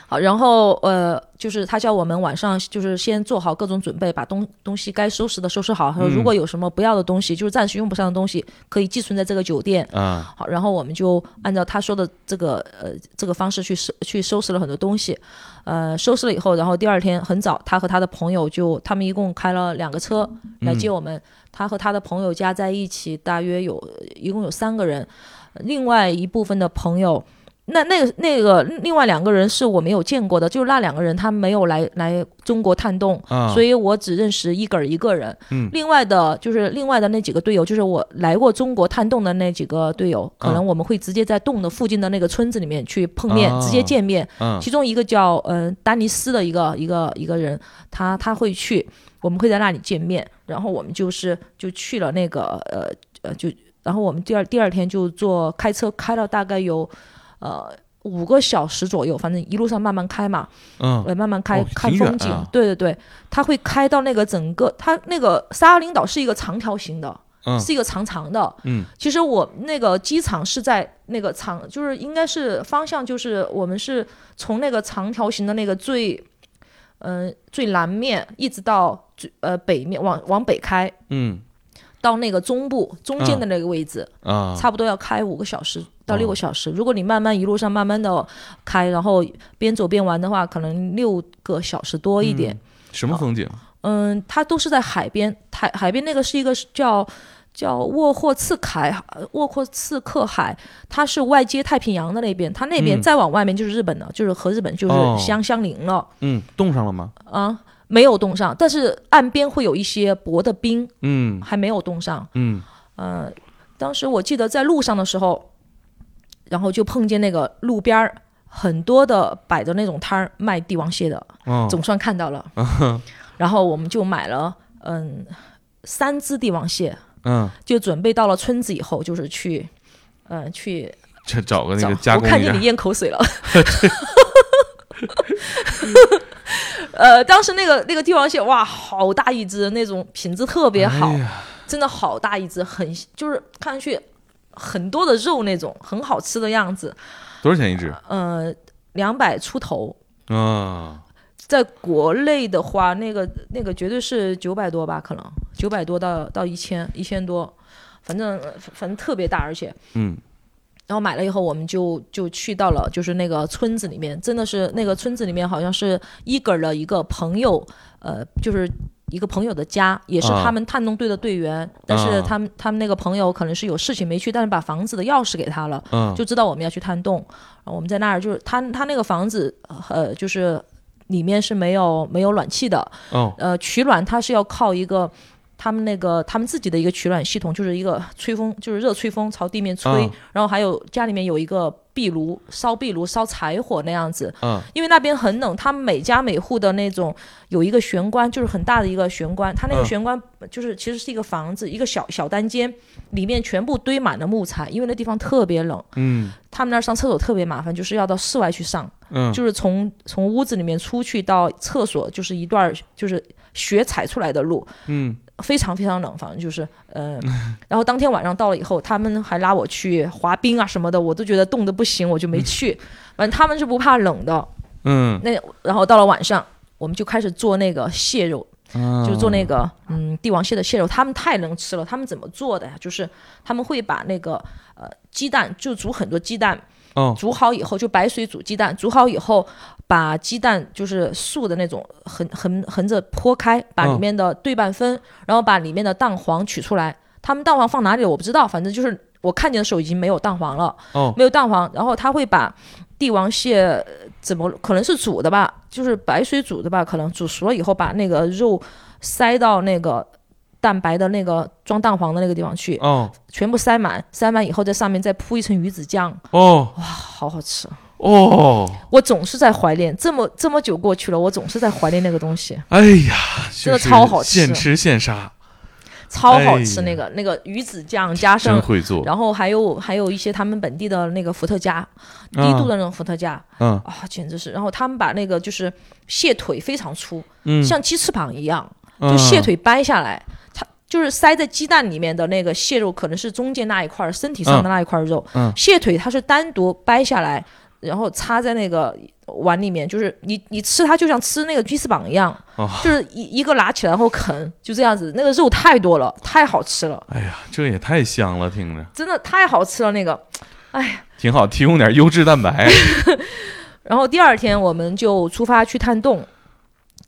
好，然后呃，就是他叫我们晚上就是先做好各种准备，把东东西该收拾的收拾好。他说嗯如果有什么不要的东西，就是暂时用不上的东西，可以寄存在这个酒店。啊，好，然后我们就按照他说的这个呃这个方式去收去收拾了很多东西，呃，收拾了以后，然后第二天很早，他和他的朋友就他们一共开了两个车来接我们，他和他的朋友加在一起大约有一共有三个人，另外一部分的朋友。那那个那个另外两个人是我没有见过的，就是那两个人他没有来来中国探洞，啊，所以我只认识伊格尔一个人。嗯另外的就是另外的那几个队友，就是我来过中国探洞的那几个队友，可能我们会直接在洞的附近的那个村子里面去碰面，啊直接见面。嗯其中一个叫呃丹尼斯的一个一个一个人，他他会去，我们会在那里见面，然后我们就是就去了那个呃呃就，然后我们第二第二天就坐开车开了大概有呃。五个小时左右，反正一路上慢慢开嘛，嗯。呃，慢慢开、哦看风景。啊。对对对，它会开到那个整个，它那个沙拉林岛是一个长条形的，嗯。是一个长长的。嗯。其实我那个机场是在那个长，就是应该是方向，就是我们是从那个长条形的那个最，嗯、最南面一直到最呃北面往往北开，嗯。到那个中部中间的那个位置，啊，差不多要开五个小时到六哦个小时。如果你慢慢一路上慢慢的开，然后边走边玩的话，可能六个小时多一点。什么风景？嗯，它都是在海边，海海边那个是一个叫叫沃霍茨海，呃沃霍茨克海，它是外接太平洋的那边，它那边嗯再往外面就是日本了，就是和日本就是哦相相邻了嗯，冻上了吗？啊。没有冻上，但是岸边会有一些薄的冰，嗯还没有冻上。嗯呃，当时我记得在路上的时候，然后就碰见那个路边儿很多的摆着那种摊儿卖帝王蟹的，哦，总算看到了。然后我们就买了嗯三只帝王蟹，嗯，就准备到了村子以后，就是去嗯去这找个那找个加工一下。我看见你，咽口水了。呃，当时那个那个帝王蟹，哇，好大一只，那种品质特别好，哎呀。真的好大一只，很就是看上去很多的肉那种，很好吃的样子。多少钱一只？呃，两百出头，啊，在国内的话，那个那个绝对是九百多吧，可能。九百多到到一千一千多，反正反正特别大，而且。嗯。然后买了以后，我们就就去到了就是那个村子里面，真的是那个村子里面好像是伊格尔的一个朋友，呃，就是一个朋友的家，也是啊。他们探洞队的队员，但是啊他们他们那个朋友可能是有事情没去，但是把房子的钥匙给他了，嗯，就知道我们要去探洞，然后我们在那儿就是他他那个房子呃就是里面是没有没有暖气的，哦，呃，取暖它是要靠一个他们那个他们自己的一个取暖系统，就是一个吹风，就是热吹风朝地面吹，嗯然后还有家里面有一个壁炉，烧壁炉烧柴火那样子。嗯。因为那边很冷，他们每家每户的那种有一个玄关，就是很大的一个玄关，它那个嗯。玄关就是其实是一个房子，一个小小单间，里面全部堆满了木材，因为那地方特别冷。嗯。他们那儿上厕所特别麻烦，就是要到室外去上，嗯，就是从从屋子里面出去到厕所，就是一段儿就是雪踩出来的路，嗯非常非常冷，反正就是呃，然后当天晚上到了以后，他们还拉我去滑冰啊什么的，我都觉得冻得不行，我就没去。反正他们是不怕冷的。嗯，那然后到了晚上，我们就开始做那个蟹肉，就是做那个嗯帝王蟹的蟹肉，他们太能吃了。他们怎么做的呀？就是他们会把那个呃鸡蛋就煮很多鸡蛋，哦煮好以后就白水煮鸡蛋，煮好以后把鸡蛋就是素的那种横横横着剖开，把里嗯面的对半分，然后把里面的蛋黄取出来。他们蛋黄放哪里了我不知道，反正就是我看见的时候已经没有蛋黄了。哦没有蛋黄，然后他会把帝王蟹呃怎么可能是煮的吧，就是白水煮的吧，可能煮熟了以后把那个肉塞到那个蛋白的那个装蛋黄的那个地方去，哦全部塞满，塞满以后在上面再铺一层鱼子酱，哦哇好好吃。哦，我总是在怀念，这么这么久过去了，我总是在怀念那个东西，哎呀，真的超好吃现吃现杀，超好吃。哎那个那个鱼子酱加真上。会做。然后还有还有一些他们本地的那个伏特加，低度的那种伏特加，嗯啊，简直是！然后他们把那个就是蟹腿非常粗，嗯，像鸡翅膀一样，嗯就蟹腿掰下来，它就是塞在鸡蛋里面的那个蟹肉，可能是中间那一块儿，身体上的那一块肉。嗯蟹腿它是单独掰下来，然后插在那个碗里面，就是你你吃它就像吃那个鸡翅膀一样，哦就是一一个拿起来然后啃，就这样子。那个肉太多了，太好吃了，哎呀，这也太香了，听着真的太好吃了那个。哎挺好，提供点优质蛋白。然后第二天我们就出发去探洞，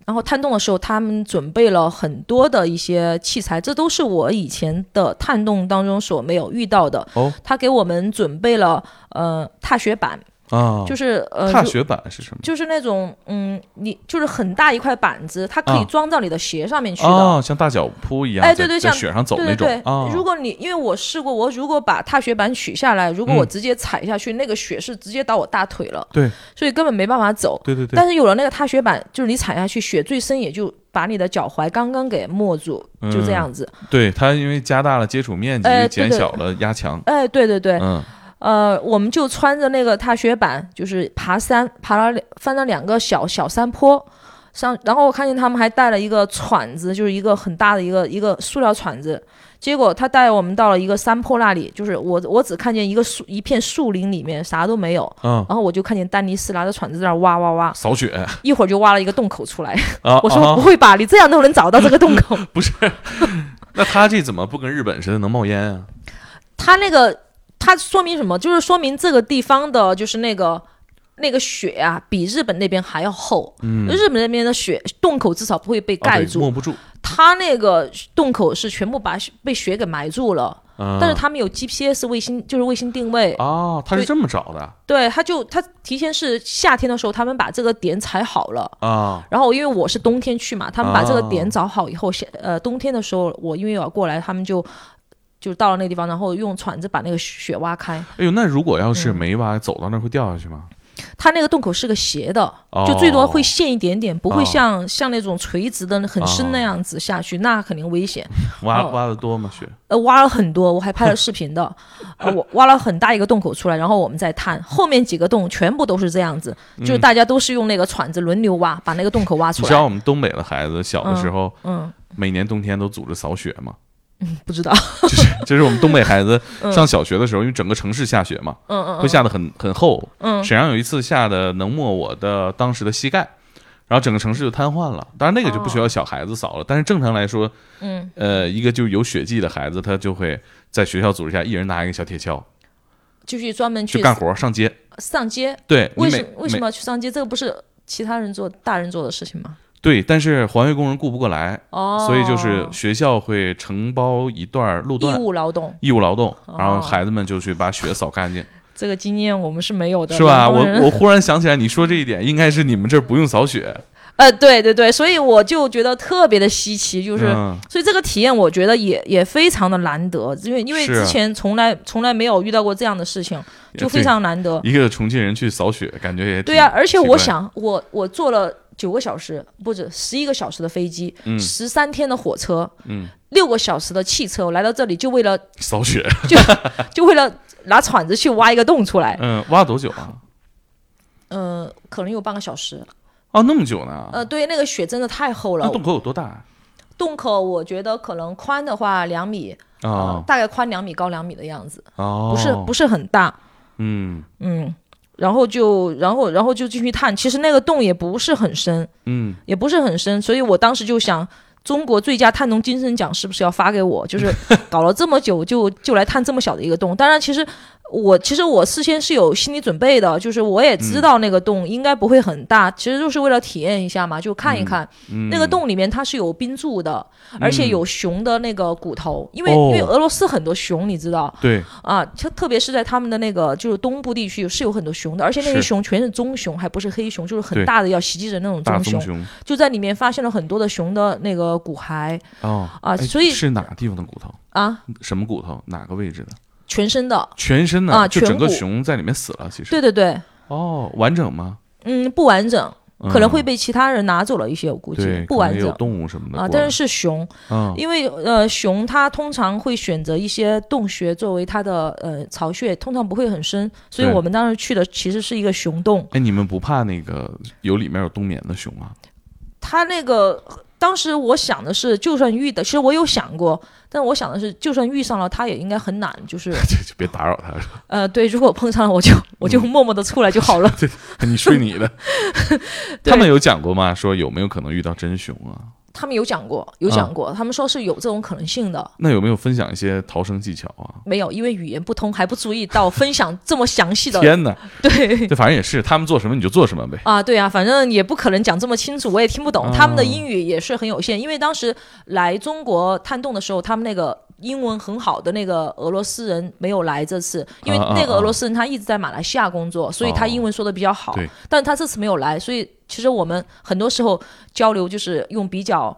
然后探洞的时候，他们准备了很多的一些器材，这都是我以前的探洞当中所没有遇到的。哦他给我们准备了呃踏雪板，啊，就是呃踏雪板是什么？就是那种嗯，你就是很大一块板子，它可以啊装到你的鞋上面去的。哦，像大脚铺一样，哎对对像雪上走那对对对，种啊。如果你因为我试过，我如果把踏雪板取下来，如果我嗯直接踩下去，那个雪是直接到我大腿了，对所以根本没办法走。对对对，但是有了那个踏雪板，就是你踩下去，雪最深也就把你的脚踝刚刚给没住，就这样子。对它因为加大了接触面积，减小了压强。哎，对对对，嗯呃，我们就穿着那个踏雪板，就是爬山，爬了翻了两个小小山坡。上，然后我看见他们还带了一个铲子，就是一个很大的一个一个塑料铲子。结果他带我们到了一个山坡那里，就是我我只看见一个树一片树林里面啥都没有，嗯，然后我就看见丹尼斯拿着铲子在那挖挖挖，扫雪一会儿就挖了一个洞口出来。啊。我说啊不会吧，你这样都能找到这个洞口？不是，那他这怎么不跟日本似的能冒烟啊？他那个它说明什么？就是说明这个地方的，就是那个那个雪啊，比日本那边还要厚。嗯，日本那边的雪洞口至少不会被盖住，没不住。它那个洞口是全部把雪被雪给埋住了。嗯但是他们有 GPS 卫星，就是卫星定位，哦，他是对这么找的对，他就他提前是夏天的时候，他们把这个点踩好了。啊然后因为我是冬天去嘛，他们把这个哦点找好以后，夏呃冬天的时候，我因为要过来，他们就就是到了那个地方，然后用铲子把那个雪挖开。哎呦，那如果要是嗯没挖，走到那儿会掉下去吗？它那个洞口是个斜的，哦就最多会陷一点点，不会哦像、像那种垂直的很深那样子下去，那肯定危险。哦挖挖的多吗？雪？呃，挖了很多，我还拍了视频的。呃，我挖了很大一个洞口出来，然后我们再探，后面几个洞全部都是这样子，就是大家都是用那个铲子轮流挖，把那个洞口挖出来你知道。我们东北的孩子小的时候，嗯，每年冬天都组织扫雪嘛，不知道。就是就是我们东北孩子 嗯上小学的时候，因为整个城市下雪嘛，嗯嗯会下的很很厚。嗯沈阳有一次下的能没我的当时的膝盖，然后整个城市就瘫痪了。当然那个就不需要小孩子扫了，但是正常来说，嗯，呃，一个就是有血迹的孩子，他就会在学校组织下，一人拿一个小铁锹，就去专门去干活上街。上街。对，为什为什么要去上街？这个不是其他人做、大人做的事情吗？对，但是环卫工人顾不过来，哦，所以就是学校会承包一段路段义段。务劳动，义务劳动，然后哦孩子们就去把雪扫干净，这个经验我们是没有的，是吧？我我忽然想起来，你说这一点，应该是你们这儿不用扫雪，呃，对对对，所以我就觉得特别的稀奇，就是。嗯所以这个体验，我觉得也也非常的难得，因为因为之前从来从来没有遇到过这样的事情，就非常难得。一个重庆人去扫雪，感觉也对呀、挺而且我想，我我坐了九个小时，不止十一个小时的飞机，嗯十三天的火车，嗯，六个小时的汽车，我来到这里就为了扫雪，就为了拿铲子去挖一个洞出来，嗯，挖多久啊？呃，可能有半个小时。哦，那么久呢？呃，对，那个雪真的太厚了，那洞口有多大啊？洞口我觉得可能宽的话两米，啊哦，大概宽两米，高两米的样子，哦，不是不是很大，嗯嗯。然后就，然后，然后就进去探。其实那个洞也不是很深，嗯，也不是很深，所以我当时就想，中国最佳探洞精神奖是不是要发给我？就是 搞了这么久就，就来探这么小的一个洞。当然，其实我其实我事先是有心理准备的，就是我也知道那个洞应该不会很大，其实就是为了体验一下嘛，就看一看、嗯那个洞里面它是有冰柱的，而且有熊的那个骨头，因为、哦因为俄罗斯很多熊，你知道。对，啊，特特别是在他们的那个就是东部地区是有很多熊的，而且那些熊全是棕熊，还不是黑熊，就是很大的要袭击人那种棕熊。就在里面发现了很多的熊的那个骨骸啊所以是哪个地方的骨头？啊，什么骨头？哪个位置的？全身的。全身的，啊就整个熊在里面死了。其实对对对，哦，完整吗？嗯，不完整，可能会嗯被其他人拿走了一些，我估计对，不完整有动物什么的啊。但是是熊，嗯因为呃熊它通常会选择一些洞穴作为它的呃巢穴，通常不会很深，所以我们当时去的其实是一个熊洞。哎，你们不怕那个有里面有冬眠的熊啊？它那个当时我想的是，就算遇的，其实我有想过，但我想的是，就算遇上了，他也应该很难，就是 就就别打扰它，是吧？呃，对，如果碰上了，我就我就默默的出来就好了。你睡你的。他们有讲过吗？说有没有可能遇到真熊啊？他们有讲过，有讲过，他们说是有这种可能性的。那有没有分享一些逃生技巧啊？没有，因为语言不通，还不注意到分享这么详细的。天哪！对这反正也是，他们做什么你就做什么呗。啊，对啊，反正也不可能讲这么清楚，我也听不懂。哦他们的英语也是很有限，因为当时来中国探洞的时候，他们那个英文很好的那个俄罗斯人没有来这次，因为那个啊俄罗斯人他一直在马来西亚工作，所以他哦英文说的比较好。对但他这次没有来，所以其实我们很多时候交流就是用比较。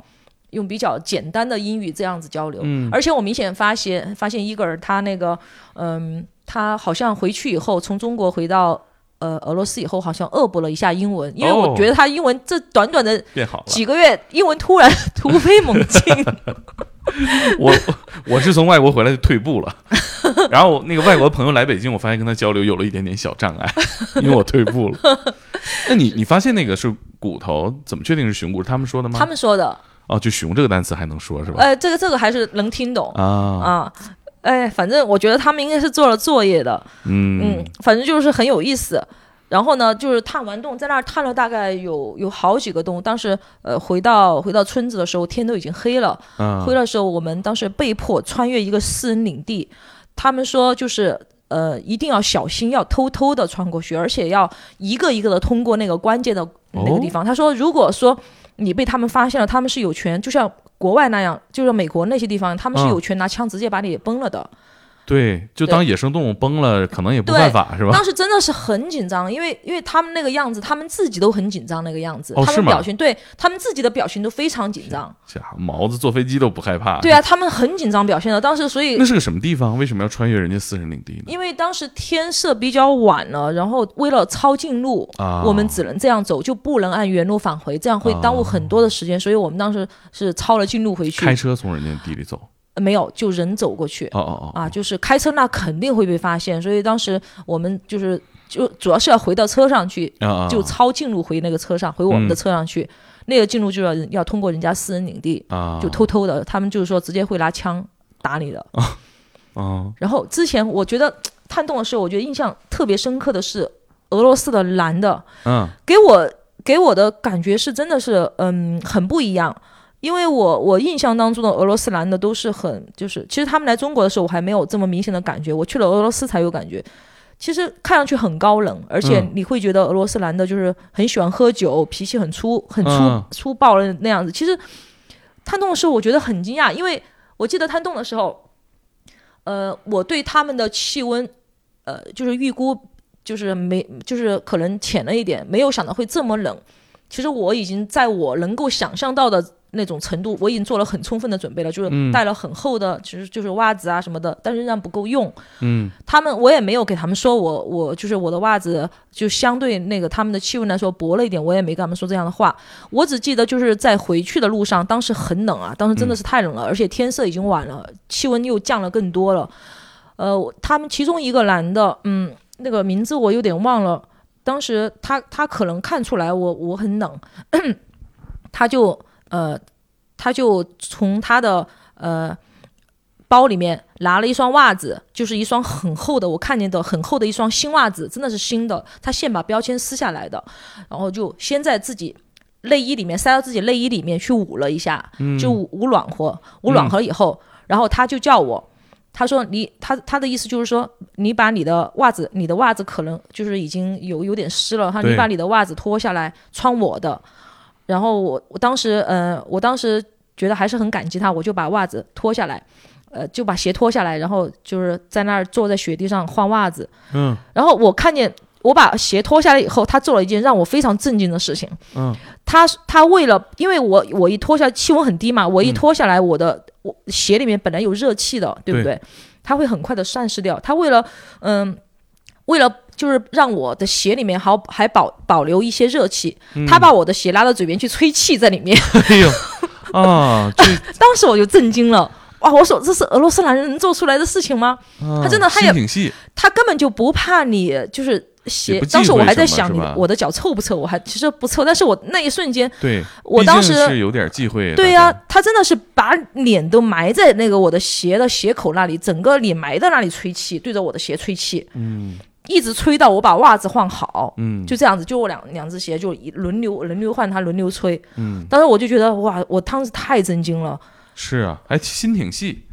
用比较简单的英语这样子交流，嗯而且我明显发现，发现伊戈尔他那个，嗯，他好像回去以后，从中国回到呃俄罗斯以后，好像恶补了一下英文，因为我哦觉得他英文这短短的。几个月，英文突然 突飞猛进。我我是从外国回来就退步了，然后那个外国朋友来北京，我发现跟他交流有了一点点小障碍，因为我退步了。那你你发现那个是骨头，怎么确定是熊骨？是他们说的吗？他们说的，哦，就熊这个单词还能说是吧？呃，这个这个还是能听懂啊，啊。哎，反正我觉得他们应该是做了作业的，嗯嗯，反正就是很有意思。然后呢，就是探完洞，在那儿探了大概有有好几个洞。当时呃回到回到村子的时候，天都已经黑了。啊回来的时候，我们当时被迫穿越一个私人领地，他们说就是呃一定要小心，要偷偷的穿过去，而且要一个一个的通过那个关键的那个地方。他说，如果说你被他们发现了，他们是有权，就像国外那样，就是美国那些地方，他们是嗯有权拿枪直接把你崩了的。对，就当野生动物崩了，可能也不犯法是吧？当时真的是很紧张，因为因为他们那个样子，他们自己都很紧张那个样子，他们表情对他们自己的表情都非常紧张。家伙，毛子坐飞机都不害怕。对啊，他们很紧张表现的。当时所以那是个什么地方？为什么要穿越人家私人领地呢？因为当时天色比较晚了，然后为了抄近路，啊，我们只能这样走，就不能按原路返回，这样会耽误很多的时间。所以我们当时是抄了近路回去，开车从人家地里走。呃没有就人走过去。哦哦哦啊，就是开车那肯定会被发现，所以当时我们就是就主要是要回到车上去，就抄近路回那个车上，回我们的车上去。那个近路就要要通过人家私人领地，啊，就偷偷的，他们就是说直接会拿枪打你的。哦然后之前我觉得探洞的时候，我觉得印象特别深刻的是俄罗斯的男的，嗯给我给我的感觉是真的是嗯很不一样。因为我我印象当中的俄罗斯男的都是很就是，其实他们来中国的时候我还没有这么明显的感觉，我去了俄罗斯才有感觉。其实看上去很高冷，而且嗯你会觉得俄罗斯男的就是很喜欢喝酒，脾气很粗很粗、嗯粗暴的那样子。其实探洞的时候我觉得很惊讶，因为我记得探洞的时候，呃，我对他们的气温，呃，就是预估就是没就是可能浅了一点，没有想到会这么冷。其实我已经在我能够想象到的那种程度，我已经做了很充分的准备了，就是嗯带了很厚的，其实就是袜子啊什么的，但是仍然不够用。嗯他们我也没有给他们说我我就是我的袜子就相对那个他们的气温来说薄了一点，我也没跟他们说这样的话。我只记得就是在回去的路上，当时很冷啊，当时真的是太冷了，而且天色已经晚了，气温又降了更多了。呃，他们其中一个男的，嗯，那个名字我有点忘了。当时他他可能看出来我我很冷，他就呃他就从他的呃包里面拿了一双袜子，就是一双很厚的，我看见的很厚的一双新袜子，真的是新的。他先把标签撕下来的，然后就先在自己内衣里面塞到自己内衣里面去捂了一下，就捂捂暖和，捂暖和以后，然后他就叫我。他说你他他的意思就是说，你把你的袜子，你的袜子可能就是已经有有点湿了，他说你把你的袜子脱下来穿我的，然后我我当时呃我当时觉得还是很感激他，我就把袜子脱下来，呃就把鞋脱下来，然后就是在那儿坐在雪地上换袜子，嗯然后我看见我把鞋脱下来以后，他做了一件让我非常震惊的事情。嗯，他他为了，因为我我一脱下气温很低嘛，我一嗯脱下来，我的、我鞋里面本来有热气的，对不对对？他会很快的散失掉。他为了嗯，为了就是让我的鞋里面好还保保留一些热气，嗯他把我的鞋拉到嘴边去吹气在里面。哎呦啊，当时我就震惊了。哇！我说这是俄罗斯男人能做出来的事情吗？他他真的他也他根本就不怕你，就是鞋当时我还在想我的脚臭不臭，我还其实不臭，但是我那一瞬间，对，我当时是有点忌讳。对呀、他真的是把脸都埋在那个我的鞋的鞋口那里，整个脸埋在那里吹气，对着我的鞋吹气，嗯一直吹到我把袜子换好，嗯，就这样子，就我两两只鞋就一轮流轮流换，他轮流吹。嗯当时我就觉得哇，我当时太震惊了。是啊，还心挺细。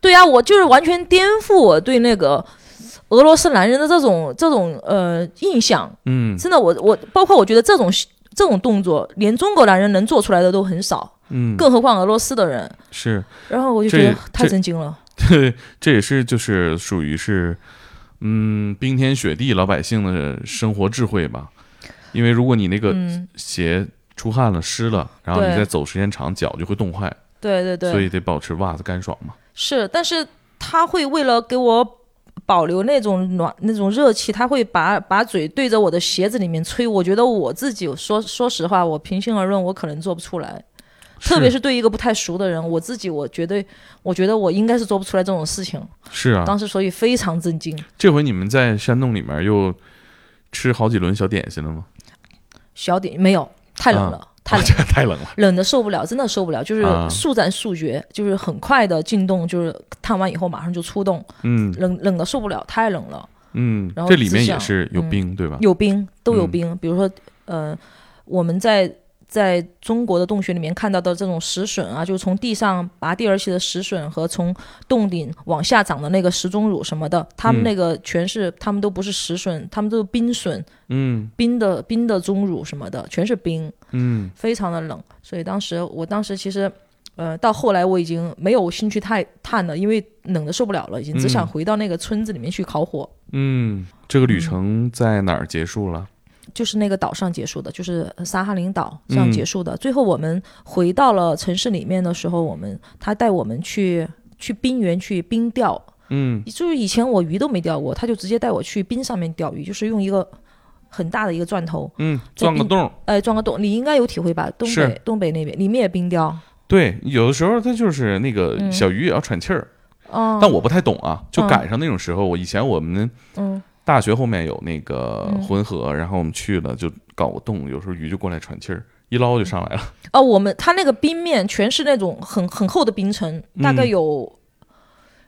对啊、我就是完全颠覆我对那个俄罗斯男人的这种这种呃印象。嗯真的，我我包括我觉得这种这种动作，连中国男人能做出来的都很少，嗯，更何况俄罗斯的人。是，然后我就觉得太震惊了。对，这也是就是属于是，嗯，冰天雪地老百姓的生活智慧吧。因为如果你那个嗯，鞋出汗了、湿了，然后你再走时间长，脚就会冻坏，对对对，所以得保持袜子干爽嘛。是，但是他会为了给我保留那种暖、那种热气，他会把把嘴对着我的鞋子里面吹。我觉得我自己说说实话，我平心而论，我可能做不出来。特别是对一个不太熟的人，我自己我绝对，我觉得我应该是做不出来这种事情。是啊，当时所以非常震惊。这回你们在山洞里面又吃好几轮小点心了吗？小点没有，太冷了，太冷啊太冷了。冷的受不了，真的受不了，就是啊速战速决，就是很快的进洞，就是探完以后马上就出洞，嗯冷冷的受不了，太冷了。嗯然，后这里面也是有嗯冰，对吧？有冰，都有嗯冰。比如说，呃，我们在在中国的洞穴里面看到的这种石笋啊，就是从地上拔地而起的石笋和从洞顶往下长的那个石钟乳什么的，他们嗯那个全是，他们都不是石笋，他们都是冰笋，嗯冰的冰的钟乳什么的，全是冰，嗯非常的冷。所以当时我当时其实呃，到后来我已经没有兴趣太探了，因为冷的受不了了，已经只想嗯回到那个村子里面去烤火。嗯，这个旅程在哪儿结束了？就是那个岛上结束的，就是萨哈林岛上嗯结束的。最后我们回到了城市里面的时候，我们他带我们去去冰原去冰钓，嗯就是以前我鱼都没钓过，他就直接带我去冰上面钓鱼，就是用一个很大的一个钻头，嗯，钻个洞。哎，钻个洞。你应该有体会吧？东北东北那边里面也冰钓，对，有的时候它就是那个嗯小鱼也要喘气儿，哦，但我不太懂啊，就嗯赶上那种时候。我以前我们嗯大学后面有那个嗯浑河，然后我们去了就搞个洞，有时候鱼就过来喘气儿，一捞就上来了。哦，我们它那个冰面全是那种很很厚的冰层，大概嗯有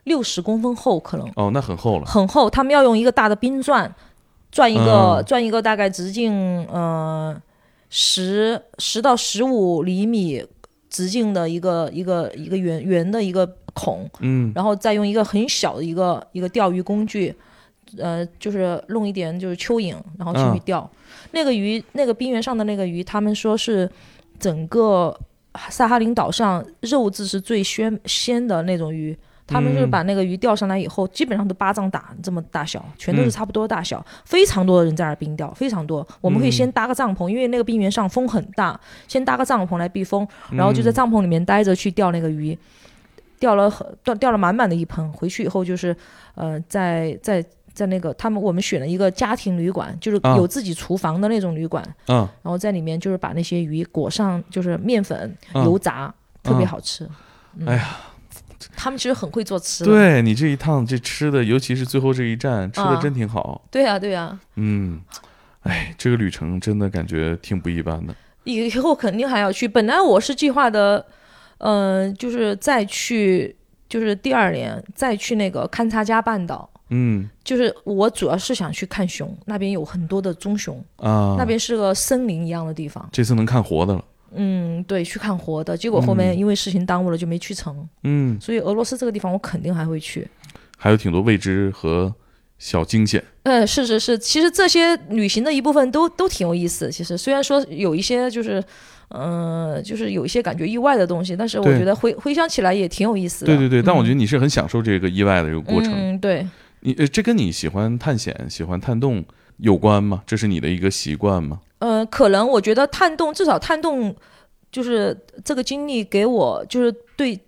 六十公分厚，可能。哦，那很厚了。很厚，他们要用一个大的冰钻，钻一个、嗯钻一个大概直径呃十十到十五厘米直径的一个一个一个圆圆的一个孔，嗯然后再用一个很小的一个一个钓鱼工具，呃，就是弄一点就是蚯蚓，然后进去嗯钓。那个鱼，那个冰原上的那个鱼，他们说是整个萨哈林岛上肉质是最鲜鲜的那种鱼。他们就是嗯把那个鱼钓上来以后，基本上都巴掌大这么大小，全都是嗯差不多大小，非常多的人在那儿冰钓，非常多。我们可以先搭个帐篷，因为那个冰原上风很大，先搭个帐篷来避风，然后就在嗯帐篷里面待着去钓那个鱼，钓了很钓钓了满满的一盆，回去以后就是呃在在在那个他们我们选了一个家庭旅馆，就是啊有自己厨房的那种旅馆，嗯然后在里面就是把那些鱼裹上就是面粉、嗯油炸，特别嗯好吃。嗯哎呀，他们其实很会做吃的。对你这一趟这吃的，尤其是最后这一站，吃的啊真挺好。对呀、对呀、嗯，哎，这个旅程真的感觉挺不一般的。以后肯定还要去。本来我是计划的，嗯、就是再去，就是第二年再去那个勘察加半岛。嗯就是我主要是想去看熊，那边有很多的棕熊，啊，那边是个森林一样的地方。这次能看活的了。嗯，对，去看活的。结果后面嗯因为事情耽误了，就没去成。嗯，所以俄罗斯这个地方我肯定还会去。还有挺多未知和小惊险。嗯，是是是，其实这些旅行的一部分都都挺有意思。其实虽然说有一些就是，嗯、就是有一些感觉意外的东西，但是我觉得回回想起来也挺有意思的。对对对，但我觉得嗯你是很享受这个意外的这个过程。嗯，对，你呃，这跟你喜欢探险、喜欢探洞有关吗？这是你的一个习惯吗？呃，可能我觉得探洞，至少探洞就是这个经历给我，就是对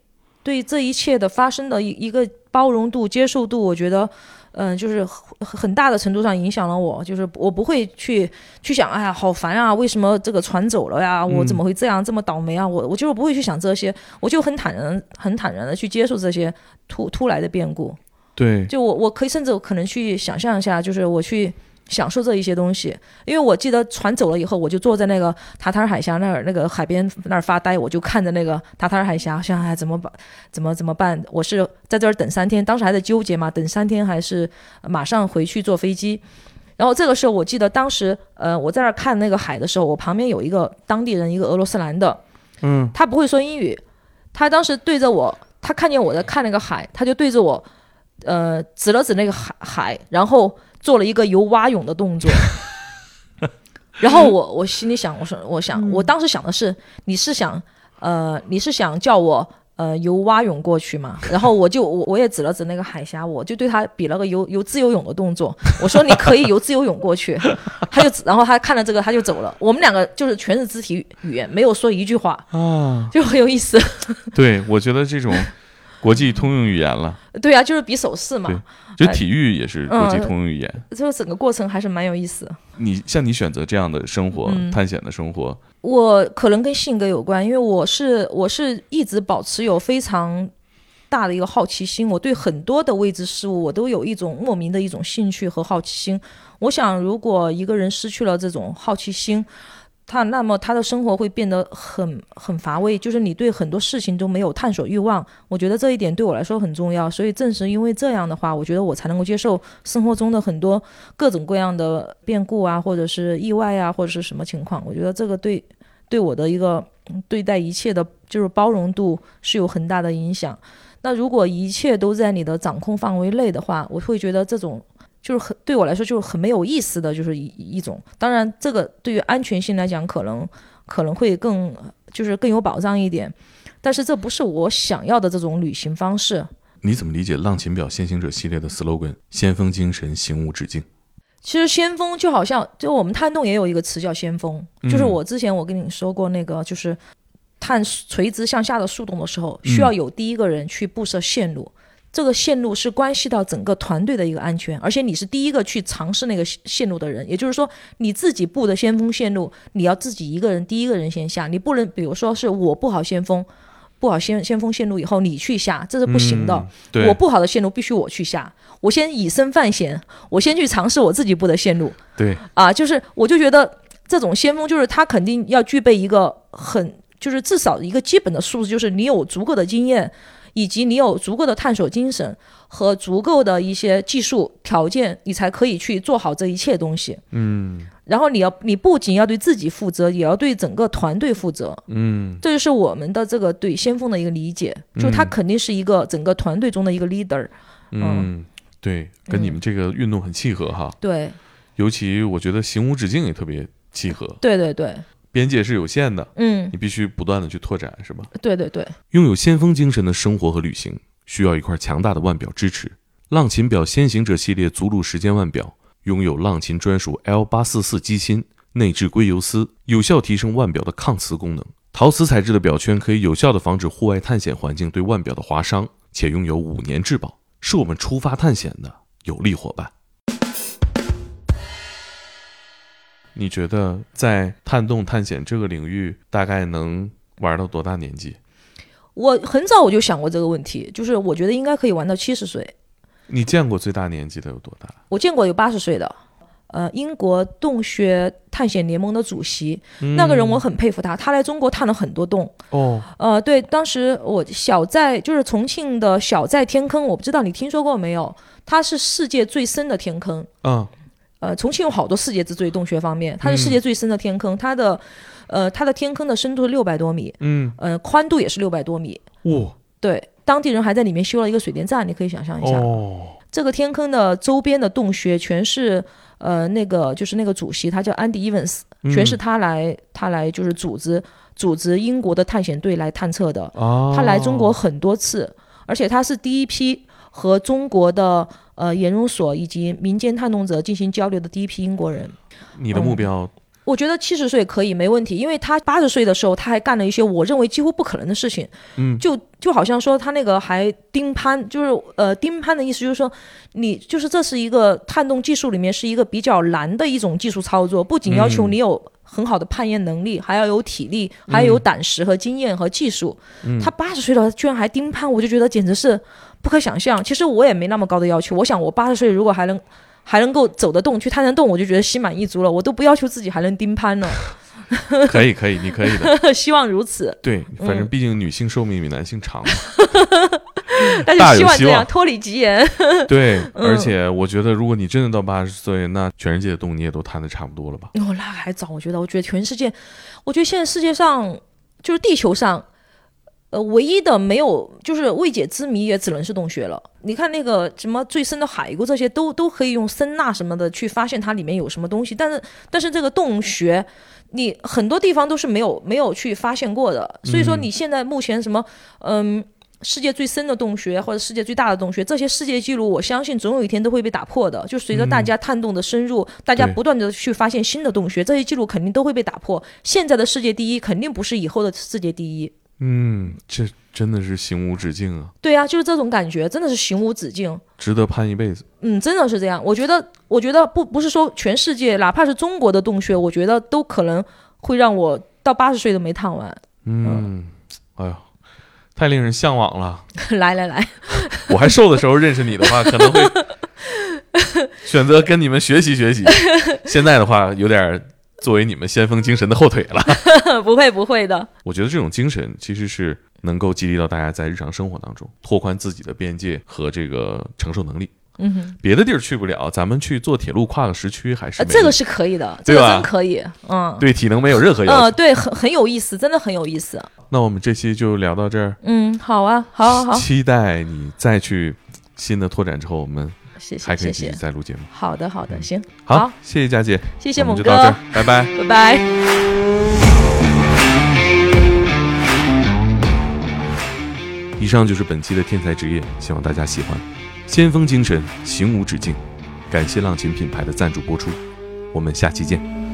对这一切的发生的一一个包容度、接受度，我觉得。嗯，就是很很大的程度上影响了我，就是我不会去去想，哎呀，好烦啊，为什么这个船走了呀？我怎么会这样，这么倒霉啊？我我就是不会去想这些，我就很坦然、很坦然的去接受这些突突来的变故。对，就我我可以甚至可能去想象一下，就是我去享受这一些东西，因为我记得船走了以后，我就坐在那个塔塔尔海峡那儿那个海边那儿发呆，我就看着那个塔塔尔海峡，想哎怎么办，怎么怎么办？我是在这儿等三天，当时还在纠结嘛，等三天还是马上回去坐飞机。然后这个时候，我记得当时，呃，我在那儿看那个海的时候，我旁边有一个当地人，一个俄罗斯男的，嗯他不会说英语，他当时对着我，他看见我在看那个海，他就对着我，呃，指了指那个海海，然后做了一个游蛙泳的动作。然后我我心里想，我说我想，我当时想的是，你是想，呃，你是想叫我。呃，游蛙泳过去吗，然后我就我我也指了指那个海峡，我就对他比了个游游自由泳的动作，我说你可以游自由泳过去，他就然后他看了这个他就走了，我们两个就是全是肢体语言，没有说一句话，啊，就很有意思。对，我觉得这种国际通用语言了，对啊，就是比手势嘛，就体育也是国际嗯通用语言。这个整个过程还是蛮有意思的。你像你选择这样的生活，嗯探险的生活，我可能跟性格有关，因为我是我是一直保持有非常大的一个好奇心，我对很多的未知事物我都有一种莫名的一种兴趣和好奇心。我想，如果一个人失去了这种好奇心，他那么他的生活会变得很很乏味，就是你对很多事情都没有探索欲望。我觉得这一点对我来说很重要，所以正是因为这样的话，我觉得我才能够接受生活中的很多各种各样的变故啊，或者是意外啊，或者是什么情况。我觉得这个对对我的一个对待一切的，就是包容度是有很大的影响。那如果一切都在你的掌控范围内的话，我会觉得这种就是很对我来说就是很没有意思的，就是一一种。当然，这个对于安全性来讲，可能可能会更就是更有保障一点。但是这不是我想要的这种旅行方式。你怎么理解浪琴表先行者系列的 slogan“ 先锋精神，行无止境”？其实先锋就好像，就我们探洞也有一个词叫先锋，就是嗯我之前我跟你说过那个，就是探垂直向下的树洞的时候，需要有第一个人去布设线路。这个线路是关系到整个团队的一个安全，而且你是第一个去尝试那个线路的人，也就是说你自己布的先锋线路，你要自己一个人第一个人先下，你不能比如说是我布好先锋，布好先先锋线路以后你去下，这是不行的。嗯我布好的线路必须我去下，我先以身犯险，我先去尝试我自己布的线路。对，啊，就是我就觉得这种先锋就是他肯定要具备一个很就是至少一个基本的素质，就是你有足够的经验，以及你有足够的探索精神和足够的一些技术条件，你才可以去做好这一切东西。嗯然后你要，你不仅要对自己负责，也要对整个团队负责。嗯这就是我们的这个对先锋的一个理解，就他嗯肯定是一个整个团队中的一个 leader。嗯，对，跟你们这个运动很契合哈。对，尤其我觉得行无止境也特别契合，对对对，边界是有限的，嗯，你必须不断的去拓展，是吧？对对对，拥有先锋精神的生活和旅行，需要一块强大的腕表支持。浪琴表先行者系列足路时间腕表拥有浪琴专属 L 八四四机芯，内置硅油丝，有效提升腕表的抗磁功能。陶瓷材质的表圈可以有效的防止户外探险环境对腕表的划伤，且拥有五年质保，是我们出发探险的有力伙伴。你觉得在探洞探险这个领域，大概能玩到多大年纪？我很早我就想过这个问题，就是我觉得应该可以玩到七十岁。你见过最大年纪的有多大？我见过有八十岁的，呃，英国洞穴探险联盟的主席，那个人我很佩服他，他来中国探了很多洞。哦，呃，对，当时我小寨就是重庆的小寨天坑，我不知道你听说过没有？它是世界最深的天坑。嗯呃，重庆有好多世界之最，洞穴方面，它是世界最深的天坑，它的，呃，它的天坑的深度是六百多米，嗯，呃，宽度也是六百多米。哇，对，当地人还在里面修了一个水电站，你可以想象一下。哦，这个天坑的周边的洞穴全是，呃，那个就是那个主席，他叫安迪·伊文斯，全是他来，他来就是组织组织英国的探险队来探测的。哦，他来中国很多次，而且他是第一批和中国的呃研究所以及民间探洞者进行交流的第一批英国人。你的目标，我觉得七十岁可以没问题，因为他八十岁的时候他还干了一些我认为几乎不可能的事情。嗯就就好像说他那个还盯攀，就是呃盯攀的意思就是说，你就是这是一个探洞技术里面是一个比较难的一种技术操作，不仅要求嗯你有很好的攀岩能力，还要有体力，还要有胆识和经验和技术。嗯他八十岁了居然还盯攀，我就觉得简直是不可想象。其实我也没那么高的要求，我想我八十岁如果还能。还能够走得动，去探探洞，我就觉得心满意足了。我都不要求自己还能盯攀呢，可以可以，你可以的。希望如此。对，反正嗯毕竟女性寿命比男性长嘛。但大是希望这样脱离极言。对，嗯而且我觉得，如果你真的到八十岁，那全世界的洞你也都探的差不多了吧？哦，那还早，我觉得，我觉得全世界，我觉得现在世界上就是地球上，呃，唯一的没有就是未解之谜，也只能是洞穴了。你看那个什么最深的海沟，这些都都可以用声呐什么的去发现它里面有什么东西，但是但是这个洞穴。你很多地方都是没有没有去发现过的，所以说嗯你现在目前什么，嗯，世界最深的洞穴或者世界最大的洞穴，这些世界纪录，我相信总有一天都会被打破的。就随着大家探洞的深入，大家不断的去发现新的洞穴，这些记录肯定都会被打破。现在的世界第一肯定不是以后的世界第一。嗯，这真的是行无止境啊，对啊，就是这种感觉，真的是行无止境。值得攀一辈子。嗯，真的是这样。我觉得，我觉得不不是说全世界，哪怕是中国的洞穴，我觉得都可能会让我到八十岁都没探完。嗯，哎呦，太令人向往了。来来来，我还瘦的时候认识你的话，可能会 选择跟你们学习学习。现在的话，有点儿作为你们先锋精神的后腿了。不会不会的。我觉得这种精神其实是能够激励到大家在日常生活当中拓宽自己的边界和这个承受能力。嗯哼，别的地儿去不了，咱们去坐铁路跨个时区还是呃，这个是可以的，这个真可以。嗯，对体能没有任何要求。呃，对，很很有意思，真的很有意思。那我们这期就聊到这儿，嗯，好啊，好好好，期待你再去新的拓展之后，我们谢谢还可以继续。再录节目。好的好的，行，好，好谢谢佳姐，谢谢猛哥就到这，儿，拜拜。拜拜。以上就是本期的天才职业，希望大家喜欢。先锋精神，行无止境。感谢浪琴品牌的赞助播出，我们下期见。